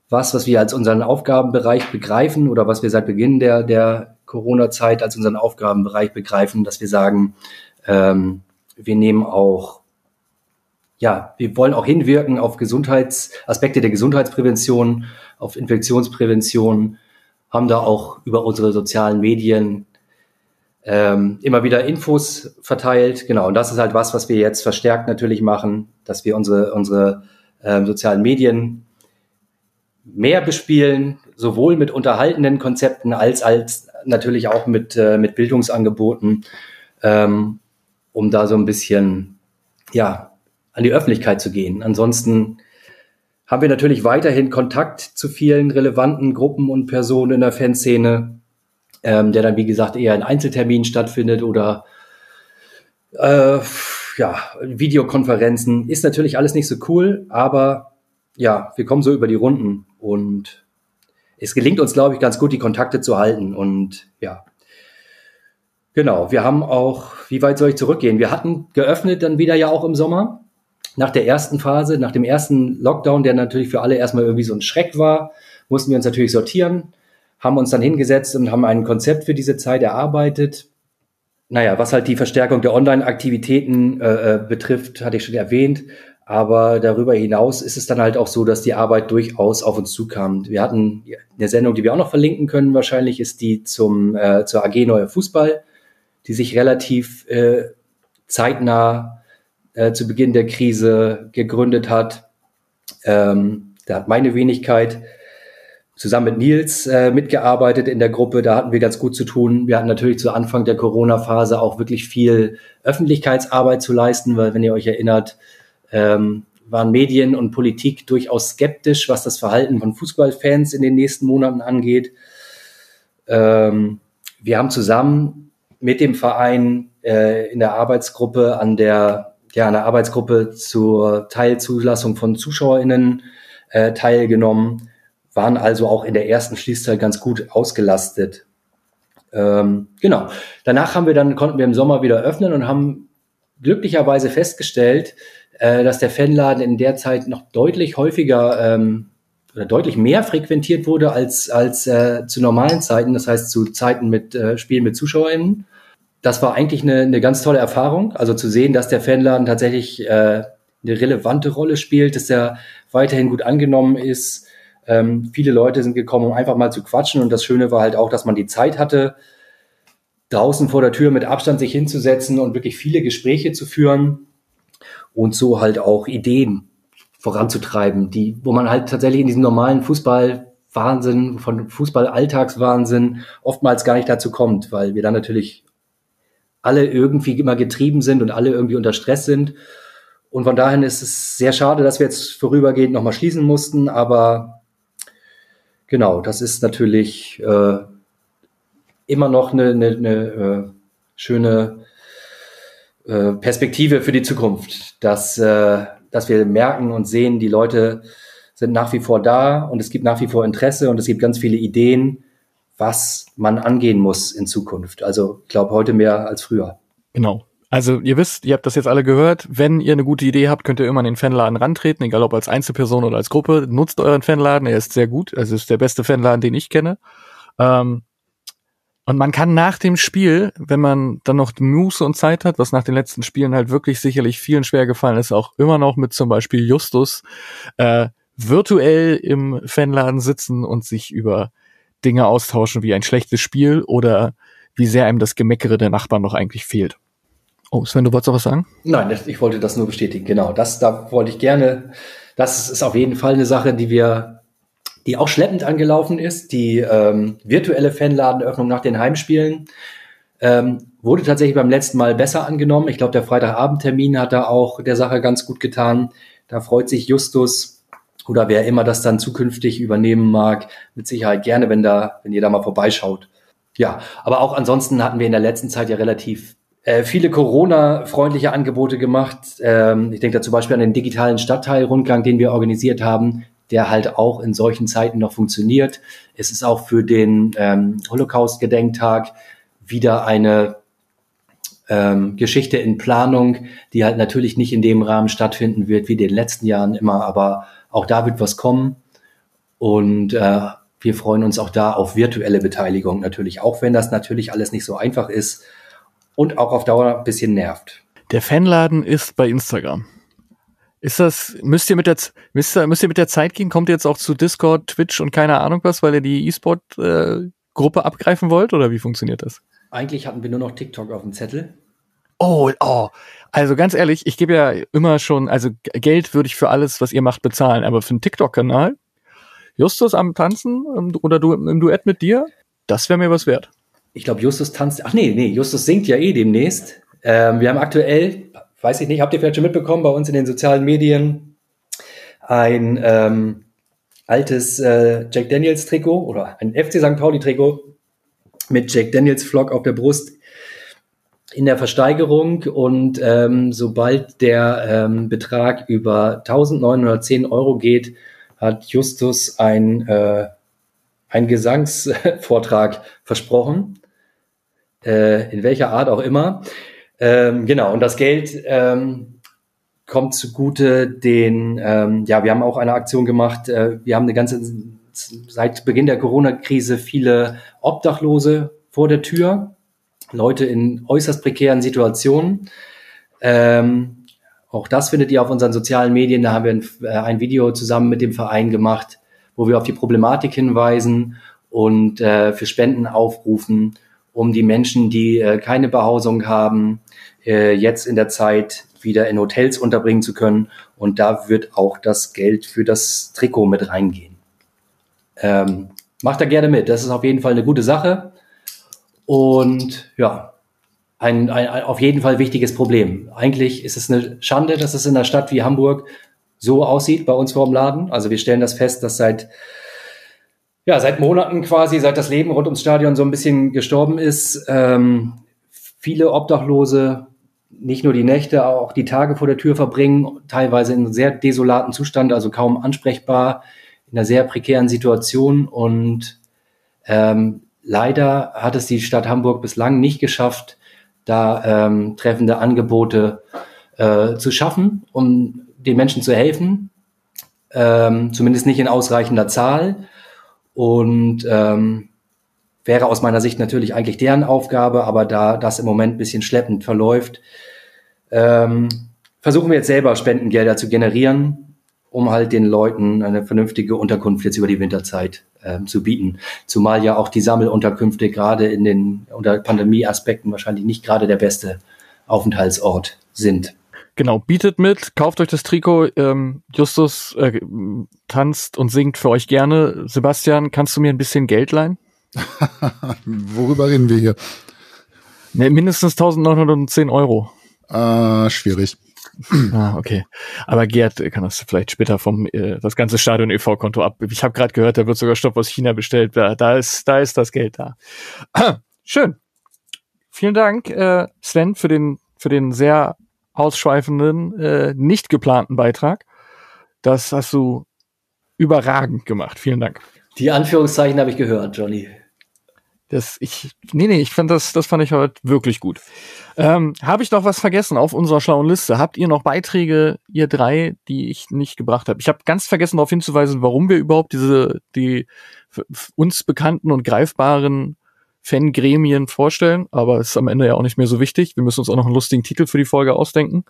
was, was wir als unseren Aufgabenbereich begreifen oder was wir seit Beginn der, der Corona-Zeit als unseren Aufgabenbereich begreifen, dass wir sagen, ähm, wir nehmen auch, ja, wir wollen auch hinwirken auf Gesundheitsaspekte der Gesundheitsprävention, auf Infektionsprävention, haben da auch über unsere sozialen Medien ähm, immer wieder Infos verteilt. Genau, und das ist halt was, was wir jetzt verstärkt natürlich machen, dass wir unsere, unsere ähm, sozialen Medien mehr bespielen, sowohl mit unterhaltenden Konzepten als als natürlich auch mit, äh, mit Bildungsangeboten. Ähm, um da so ein bisschen, ja, an die Öffentlichkeit zu gehen. Ansonsten haben wir natürlich weiterhin Kontakt zu vielen relevanten Gruppen und Personen in der Fanszene, ähm, der dann, wie gesagt, eher in Einzelterminen stattfindet oder äh, ja, Videokonferenzen. Ist natürlich alles nicht so cool, aber ja, wir kommen so über die Runden und es gelingt uns, glaube ich, ganz gut, die Kontakte zu halten. Und ja, Genau, wir haben auch, wie weit soll ich zurückgehen? Wir hatten geöffnet dann wieder ja auch im Sommer. Nach der ersten Phase, nach dem ersten Lockdown, der natürlich für alle erstmal irgendwie so ein Schreck war, mussten wir uns natürlich sortieren, haben uns dann hingesetzt und haben ein Konzept für diese Zeit erarbeitet. Naja, was halt die Verstärkung der Online-Aktivitäten äh, äh betrifft, hatte ich schon erwähnt. Aber darüber hinaus ist es dann halt auch so, dass die Arbeit durchaus auf uns zukam. Wir hatten eine Sendung, die wir auch noch verlinken können, wahrscheinlich ist die zum, äh, zur AG Neuer Fußball, die sich relativ äh, zeitnah äh, zu Beginn der Krise gegründet hat. Ähm, da hat meine Wenigkeit zusammen mit Nils äh, mitgearbeitet in der Gruppe. Da hatten wir ganz gut zu tun. Wir hatten natürlich zu Anfang der Corona-Phase auch wirklich viel Öffentlichkeitsarbeit zu leisten, weil wenn ihr euch erinnert, ähm, waren Medien und Politik durchaus skeptisch, was das Verhalten von Fußballfans in den nächsten Monaten angeht. Ähm, wir haben zusammen mit dem Verein äh, in der Arbeitsgruppe an der ja an der Arbeitsgruppe zur Teilzulassung von ZuschauerInnen äh, teilgenommen, waren also auch in der ersten Schließzeit ganz gut ausgelastet. Ähm, genau. Danach haben wir dann konnten wir im Sommer wieder öffnen und haben glücklicherweise festgestellt, äh, dass der Fanladen in der Zeit noch deutlich häufiger ähm, oder deutlich mehr frequentiert wurde als, als äh, zu normalen Zeiten, das heißt zu Zeiten mit äh, Spielen mit ZuschauerInnen. Das war eigentlich eine, eine ganz tolle Erfahrung, also zu sehen, dass der Fanladen tatsächlich äh, eine relevante Rolle spielt, dass er weiterhin gut angenommen ist. Ähm, viele Leute sind gekommen, um einfach mal zu quatschen und das Schöne war halt auch, dass man die Zeit hatte, draußen vor der Tür mit Abstand sich hinzusetzen und wirklich viele Gespräche zu führen und so halt auch Ideen voranzutreiben, die, wo man halt tatsächlich in diesem normalen Fußballwahnsinn, von Fußball-Alltagswahnsinn oftmals gar nicht dazu kommt, weil wir dann natürlich alle irgendwie immer getrieben sind und alle irgendwie unter Stress sind. Und von daher ist es sehr schade, dass wir jetzt vorübergehend nochmal schließen mussten, aber genau, das ist natürlich äh, immer noch eine, eine, eine äh, schöne äh, Perspektive für die Zukunft, dass, äh, dass wir merken und sehen, die Leute sind nach wie vor da und es gibt nach wie vor Interesse und es gibt ganz viele Ideen, was man angehen muss in Zukunft. Also ich glaube heute mehr als früher. Genau. Also ihr wisst, ihr habt das jetzt alle gehört. Wenn ihr eine gute Idee habt, könnt ihr immer an den Fanladen rantreten, egal ob als Einzelperson oder als Gruppe. Nutzt euren Fanladen, er ist sehr gut. Also ist der beste Fanladen, den ich kenne. Ähm, und man kann nach dem Spiel, wenn man dann noch Muße und Zeit hat, was nach den letzten Spielen halt wirklich sicherlich vielen schwer gefallen ist, auch immer noch mit zum Beispiel Justus, äh, virtuell im Fanladen sitzen und sich über Dinge austauschen wie ein schlechtes Spiel oder wie sehr einem das Gemeckere der Nachbarn noch eigentlich fehlt. Oh, Sven, du wolltest noch was sagen? Nein, ich wollte das nur bestätigen. Genau, das, da wollte ich gerne, das ist auf jeden Fall eine Sache, die wir die auch schleppend angelaufen ist. Die ähm, virtuelle Fanladenöffnung nach den Heimspielen ähm, wurde tatsächlich beim letzten Mal besser angenommen. Ich glaube, der Freitagabendtermin hat da auch der Sache ganz gut getan. Da freut sich Justus oder wer immer das dann zukünftig übernehmen mag, mit Sicherheit gerne, wenn da, wenn ihr da mal vorbeischaut. Ja, aber auch ansonsten hatten wir in der letzten Zeit ja relativ äh, viele Corona-freundliche Angebote gemacht. Ähm, ich denke da zum Beispiel an den digitalen Stadtteilrundgang, den wir organisiert haben, der halt auch in solchen Zeiten noch funktioniert. Es ist auch für den ähm, Holocaust-Gedenktag wieder eine ähm, Geschichte in Planung, die halt natürlich nicht in dem Rahmen stattfinden wird wie in den letzten Jahren immer, aber auch da wird was kommen. Und äh, wir freuen uns auch da auf virtuelle Beteiligung natürlich, auch wenn das natürlich alles nicht so einfach ist und auch auf Dauer ein bisschen nervt. Der Fanladen ist bei Instagram. Ist das, müsst ihr mit der, müsst ihr, müsst ihr mit der Zeit gehen? Kommt ihr jetzt auch zu Discord, Twitch und keine Ahnung was, weil ihr die E-Sport-Gruppe äh, abgreifen wollt oder wie funktioniert das? Eigentlich hatten wir nur noch TikTok auf dem Zettel. Oh, oh. Also ganz ehrlich, ich gebe ja immer schon, also Geld würde ich für alles, was ihr macht, bezahlen, aber für einen TikTok-Kanal, Justus am Tanzen oder du im Duett mit dir, das wäre mir was wert. Ich glaube, Justus tanzt, ach nee, nee, Justus singt ja eh demnächst. Ähm, wir haben aktuell weiß ich nicht, habt ihr vielleicht schon mitbekommen, bei uns in den sozialen Medien ein ähm, altes äh, Jack Daniels Trikot oder ein FC St. Pauli Trikot mit Jack Daniels Flock auf der Brust in der Versteigerung und ähm, sobald der ähm, Betrag über 1910 Euro geht, hat Justus ein, äh, ein Gesangsvortrag versprochen. äh, in welcher Art auch immer. Ähm, genau, und das Geld ähm, kommt zugute den, ähm, ja, wir haben auch eine Aktion gemacht, äh, wir haben eine ganze, seit Beginn der Corona-Krise viele Obdachlose vor der Tür, Leute in äußerst prekären Situationen. Ähm, auch das findet ihr auf unseren sozialen Medien. Da haben wir ein, äh, ein, Video zusammen mit dem Verein gemacht, wo wir auf die Problematik hinweisen und äh, für Spenden aufrufen, um die Menschen, die äh, keine Behausung haben, äh, jetzt in der Zeit wieder in Hotels unterbringen zu können. Und da wird auch das Geld für das Trikot mit reingehen. Ähm, macht da gerne mit. Das ist auf jeden Fall eine gute Sache. Und ja, ein, ein, ein auf jeden Fall wichtiges Problem. Eigentlich ist es eine Schande, dass es in einer Stadt wie Hamburg so aussieht bei uns vor dem Laden. Also wir stellen das fest, dass seit ja, seit Monaten quasi, seit das Leben rund ums Stadion so ein bisschen gestorben ist, ähm, viele Obdachlose nicht nur die Nächte, auch die Tage vor der Tür verbringen, teilweise in sehr desolaten Zustand, also kaum ansprechbar, in einer sehr prekären Situation. Und ähm, leider hat es die Stadt Hamburg bislang nicht geschafft, da ähm, treffende Angebote äh, zu schaffen, um den Menschen zu helfen, ähm, zumindest nicht in ausreichender Zahl. Und ähm, wäre aus meiner Sicht natürlich eigentlich deren Aufgabe, aber da das im Moment ein bisschen schleppend verläuft, ähm, versuchen wir jetzt selber Spendengelder zu generieren, um halt den Leuten eine vernünftige Unterkunft jetzt über die Winterzeit ähm, zu bieten. Zumal ja auch die Sammelunterkünfte gerade in den unter Pandemieaspekten wahrscheinlich nicht gerade der beste Aufenthaltsort sind. Genau, bietet mit, kauft euch das Trikot. Ähm, Justus äh, tanzt und singt für euch gerne. Sebastian, kannst du mir ein bisschen Geld leihen? *laughs* Worüber reden wir hier? Ne, mindestens 1910 Euro. Äh, schwierig. *clears throat* Ah, okay. Aber Gerd kann das vielleicht später vom äh, das ganze Stadion e.V.-Konto ab. Ich habe gerade gehört, da wird sogar Stoff aus China bestellt. Da, da ist da ist das Geld da. *clears throat* Schön. Vielen Dank, äh, Sven, für den für den sehr ausschweifenden, äh, nicht geplanten Beitrag. Das hast du überragend gemacht. Vielen Dank. Die Anführungszeichen habe ich gehört, Johnny. Das ich nee nee ich fand das das fand ich heute wirklich gut. Ähm, Habe ich noch was vergessen auf unserer schlauen Liste? Habt ihr noch Beiträge ihr drei, die ich nicht gebracht habe? Ich habe ganz vergessen darauf hinzuweisen, warum wir überhaupt diese die uns bekannten und greifbaren Fangremien vorstellen, aber es ist am Ende ja auch nicht mehr so wichtig. Wir müssen uns auch noch einen lustigen Titel für die Folge ausdenken.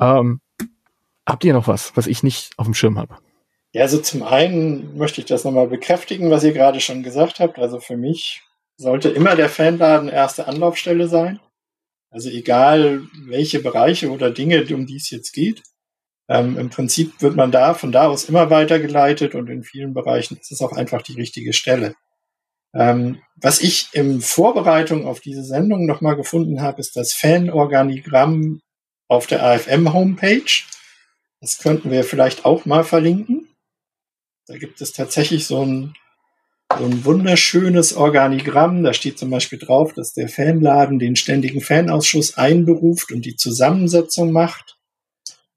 Ähm, habt ihr noch was, was ich nicht auf dem Schirm habe? Ja, also zum einen möchte ich das nochmal bekräftigen, was ihr gerade schon gesagt habt. Also für mich sollte immer der Fanladen erste Anlaufstelle sein. Also egal, welche Bereiche oder Dinge, um die es jetzt geht. Ähm, Im Prinzip wird man da von da aus immer weitergeleitet und in vielen Bereichen ist es auch einfach die richtige Stelle. Ähm, was ich in Vorbereitung auf diese Sendung nochmal gefunden habe, ist das Fanorganigramm auf der AFM-Homepage. Das könnten wir vielleicht auch mal verlinken. Da gibt es tatsächlich so ein, so ein wunderschönes Organigramm. Da steht zum Beispiel drauf, dass der Fanladen den ständigen Fanausschuss einberuft und die Zusammensetzung macht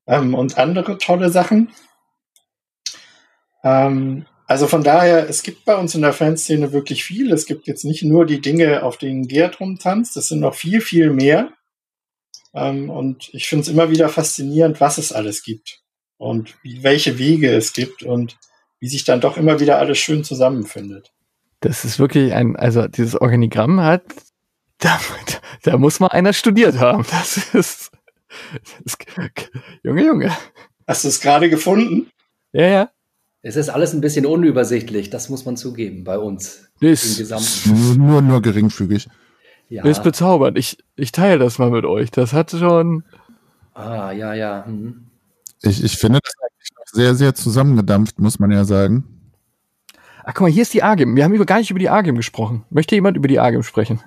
ähm, und andere tolle Sachen. Ähm, also von daher, es gibt bei uns in der Fanszene wirklich viel. Es gibt jetzt nicht nur die Dinge, auf denen Gerd rumtanzt, es sind noch viel, viel mehr. Ähm, und ich finde es immer wieder faszinierend, was es alles gibt und wie, welche Wege es gibt und wie sich dann doch immer wieder alles schön zusammenfindet. Das ist wirklich ein, also dieses Organigramm hat, *laughs* da, da muss mal einer studiert haben. Das ist, das ist Junge, Junge. Hast du es gerade gefunden? Ja, ja. Es ist alles ein bisschen unübersichtlich, das muss man zugeben bei uns. Ist nur, nur geringfügig. Ja. Ist bezaubernd. Ich, ich teile das mal mit euch. Das hat schon. Ah, ja, ja. Hm. Ich, ich finde das sehr, sehr zusammengedampft, muss man ja sagen. Ach, guck mal, hier ist die AGIM. Wir haben über, gar nicht über die AGIM gesprochen. Möchte jemand über die AGIM sprechen?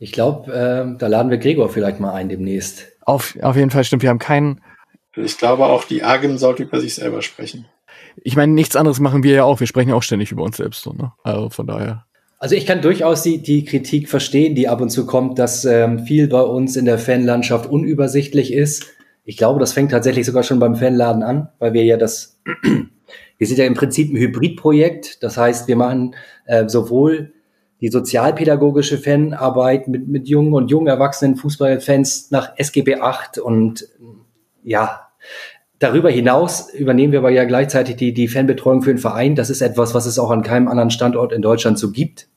Ich glaube, äh, da laden wir Gregor vielleicht mal ein demnächst. Auf, auf jeden Fall stimmt. Wir haben keinen. Ich glaube auch, die AGIM sollte über sich selber sprechen. Ich meine, nichts anderes machen wir ja auch. Wir sprechen ja auch ständig über uns selbst. So, ne? Also von daher. Also ich kann durchaus die, die Kritik verstehen, die ab und zu kommt, dass ähm, viel bei uns in der Fanlandschaft unübersichtlich ist. Ich glaube, das fängt tatsächlich sogar schon beim Fanladen an, weil wir ja das, *clears throat* wir sind ja im Prinzip ein Hybridprojekt. Das heißt, wir machen äh, sowohl die sozialpädagogische Fanarbeit mit, mit jungen und jungen erwachsenen Fußballfans nach SGB 8 und ja, Darüber hinaus übernehmen wir aber ja gleichzeitig die, die Fanbetreuung für den Verein. Das ist etwas, was es auch an keinem anderen Standort in Deutschland so gibt.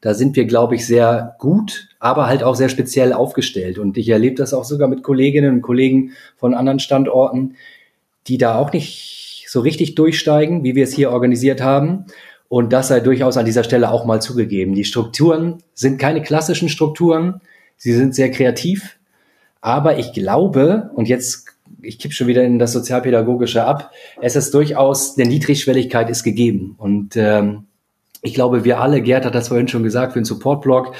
Da sind wir, glaube ich, sehr gut, aber halt auch sehr speziell aufgestellt. Und ich erlebe das auch sogar mit Kolleginnen und Kollegen von anderen Standorten, die da auch nicht so richtig durchsteigen, wie wir es hier organisiert haben. Und das sei durchaus an dieser Stelle auch mal zugegeben. Die Strukturen sind keine klassischen Strukturen. Sie sind sehr kreativ. Aber ich glaube, und jetzt ich kipp schon wieder in das Sozialpädagogische ab. Es ist durchaus, der Niedrigschwelligkeit ist gegeben. Und ähm, ich glaube, wir alle, Gerd hat das vorhin schon gesagt, für den Support-Blog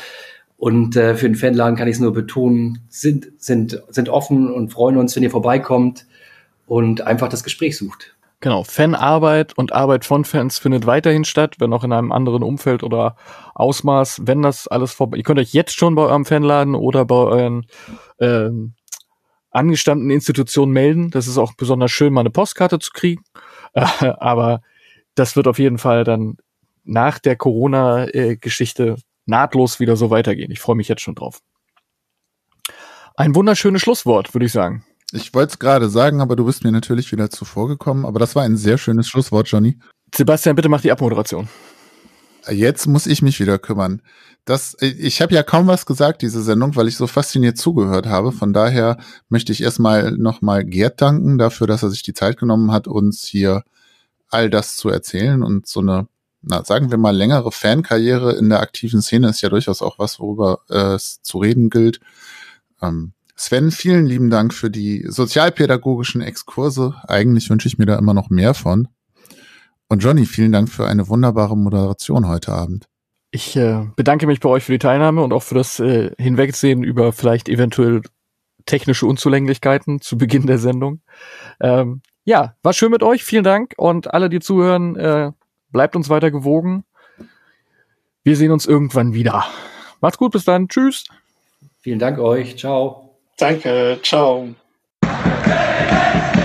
und äh, für den Fanladen kann ich es nur betonen, sind, sind, sind offen und freuen uns, wenn ihr vorbeikommt und einfach das Gespräch sucht. Genau, Fanarbeit und Arbeit von Fans findet weiterhin statt, wenn auch in einem anderen Umfeld oder Ausmaß, wenn das alles vorbei. Ihr könnt euch jetzt schon bei eurem Fanladen oder bei euren ähm, angestammten Institutionen melden. Das ist auch besonders schön, mal eine Postkarte zu kriegen. Äh, aber das wird auf jeden Fall dann nach der Corona-Geschichte nahtlos wieder so weitergehen. Ich freue mich jetzt schon drauf. Ein wunderschönes Schlusswort, würde ich sagen. Ich wollte es gerade sagen, aber du bist mir natürlich wieder zuvor gekommen. Aber das war ein sehr schönes Schlusswort, Johnny. Sebastian, bitte mach die Abmoderation. Jetzt muss ich mich wieder kümmern. Das, ich habe ja kaum was gesagt, diese Sendung, weil ich so fasziniert zugehört habe. Von daher möchte ich erstmal nochmal Gerd danken dafür, dass er sich die Zeit genommen hat, uns hier all das zu erzählen und so eine, na, sagen wir mal, längere Fankarriere in der aktiven Szene ist ja durchaus auch was, worüber äh, es zu reden gilt. Ähm, Sven, vielen lieben Dank für die sozialpädagogischen Exkurse. Eigentlich wünsche ich mir da immer noch mehr von. Und Johnny, vielen Dank für eine wunderbare Moderation heute Abend. Ich äh, bedanke mich bei euch für die Teilnahme und auch für das äh, Hinwegsehen über vielleicht eventuell technische Unzulänglichkeiten zu Beginn der Sendung. Ähm, ja, war schön mit euch. Vielen Dank. Und alle, die zuhören, äh, bleibt uns weiter gewogen. Wir sehen uns irgendwann wieder. Macht's gut, bis dann. Tschüss. Vielen Dank euch. Ciao. Danke. Ciao. Hey, hey.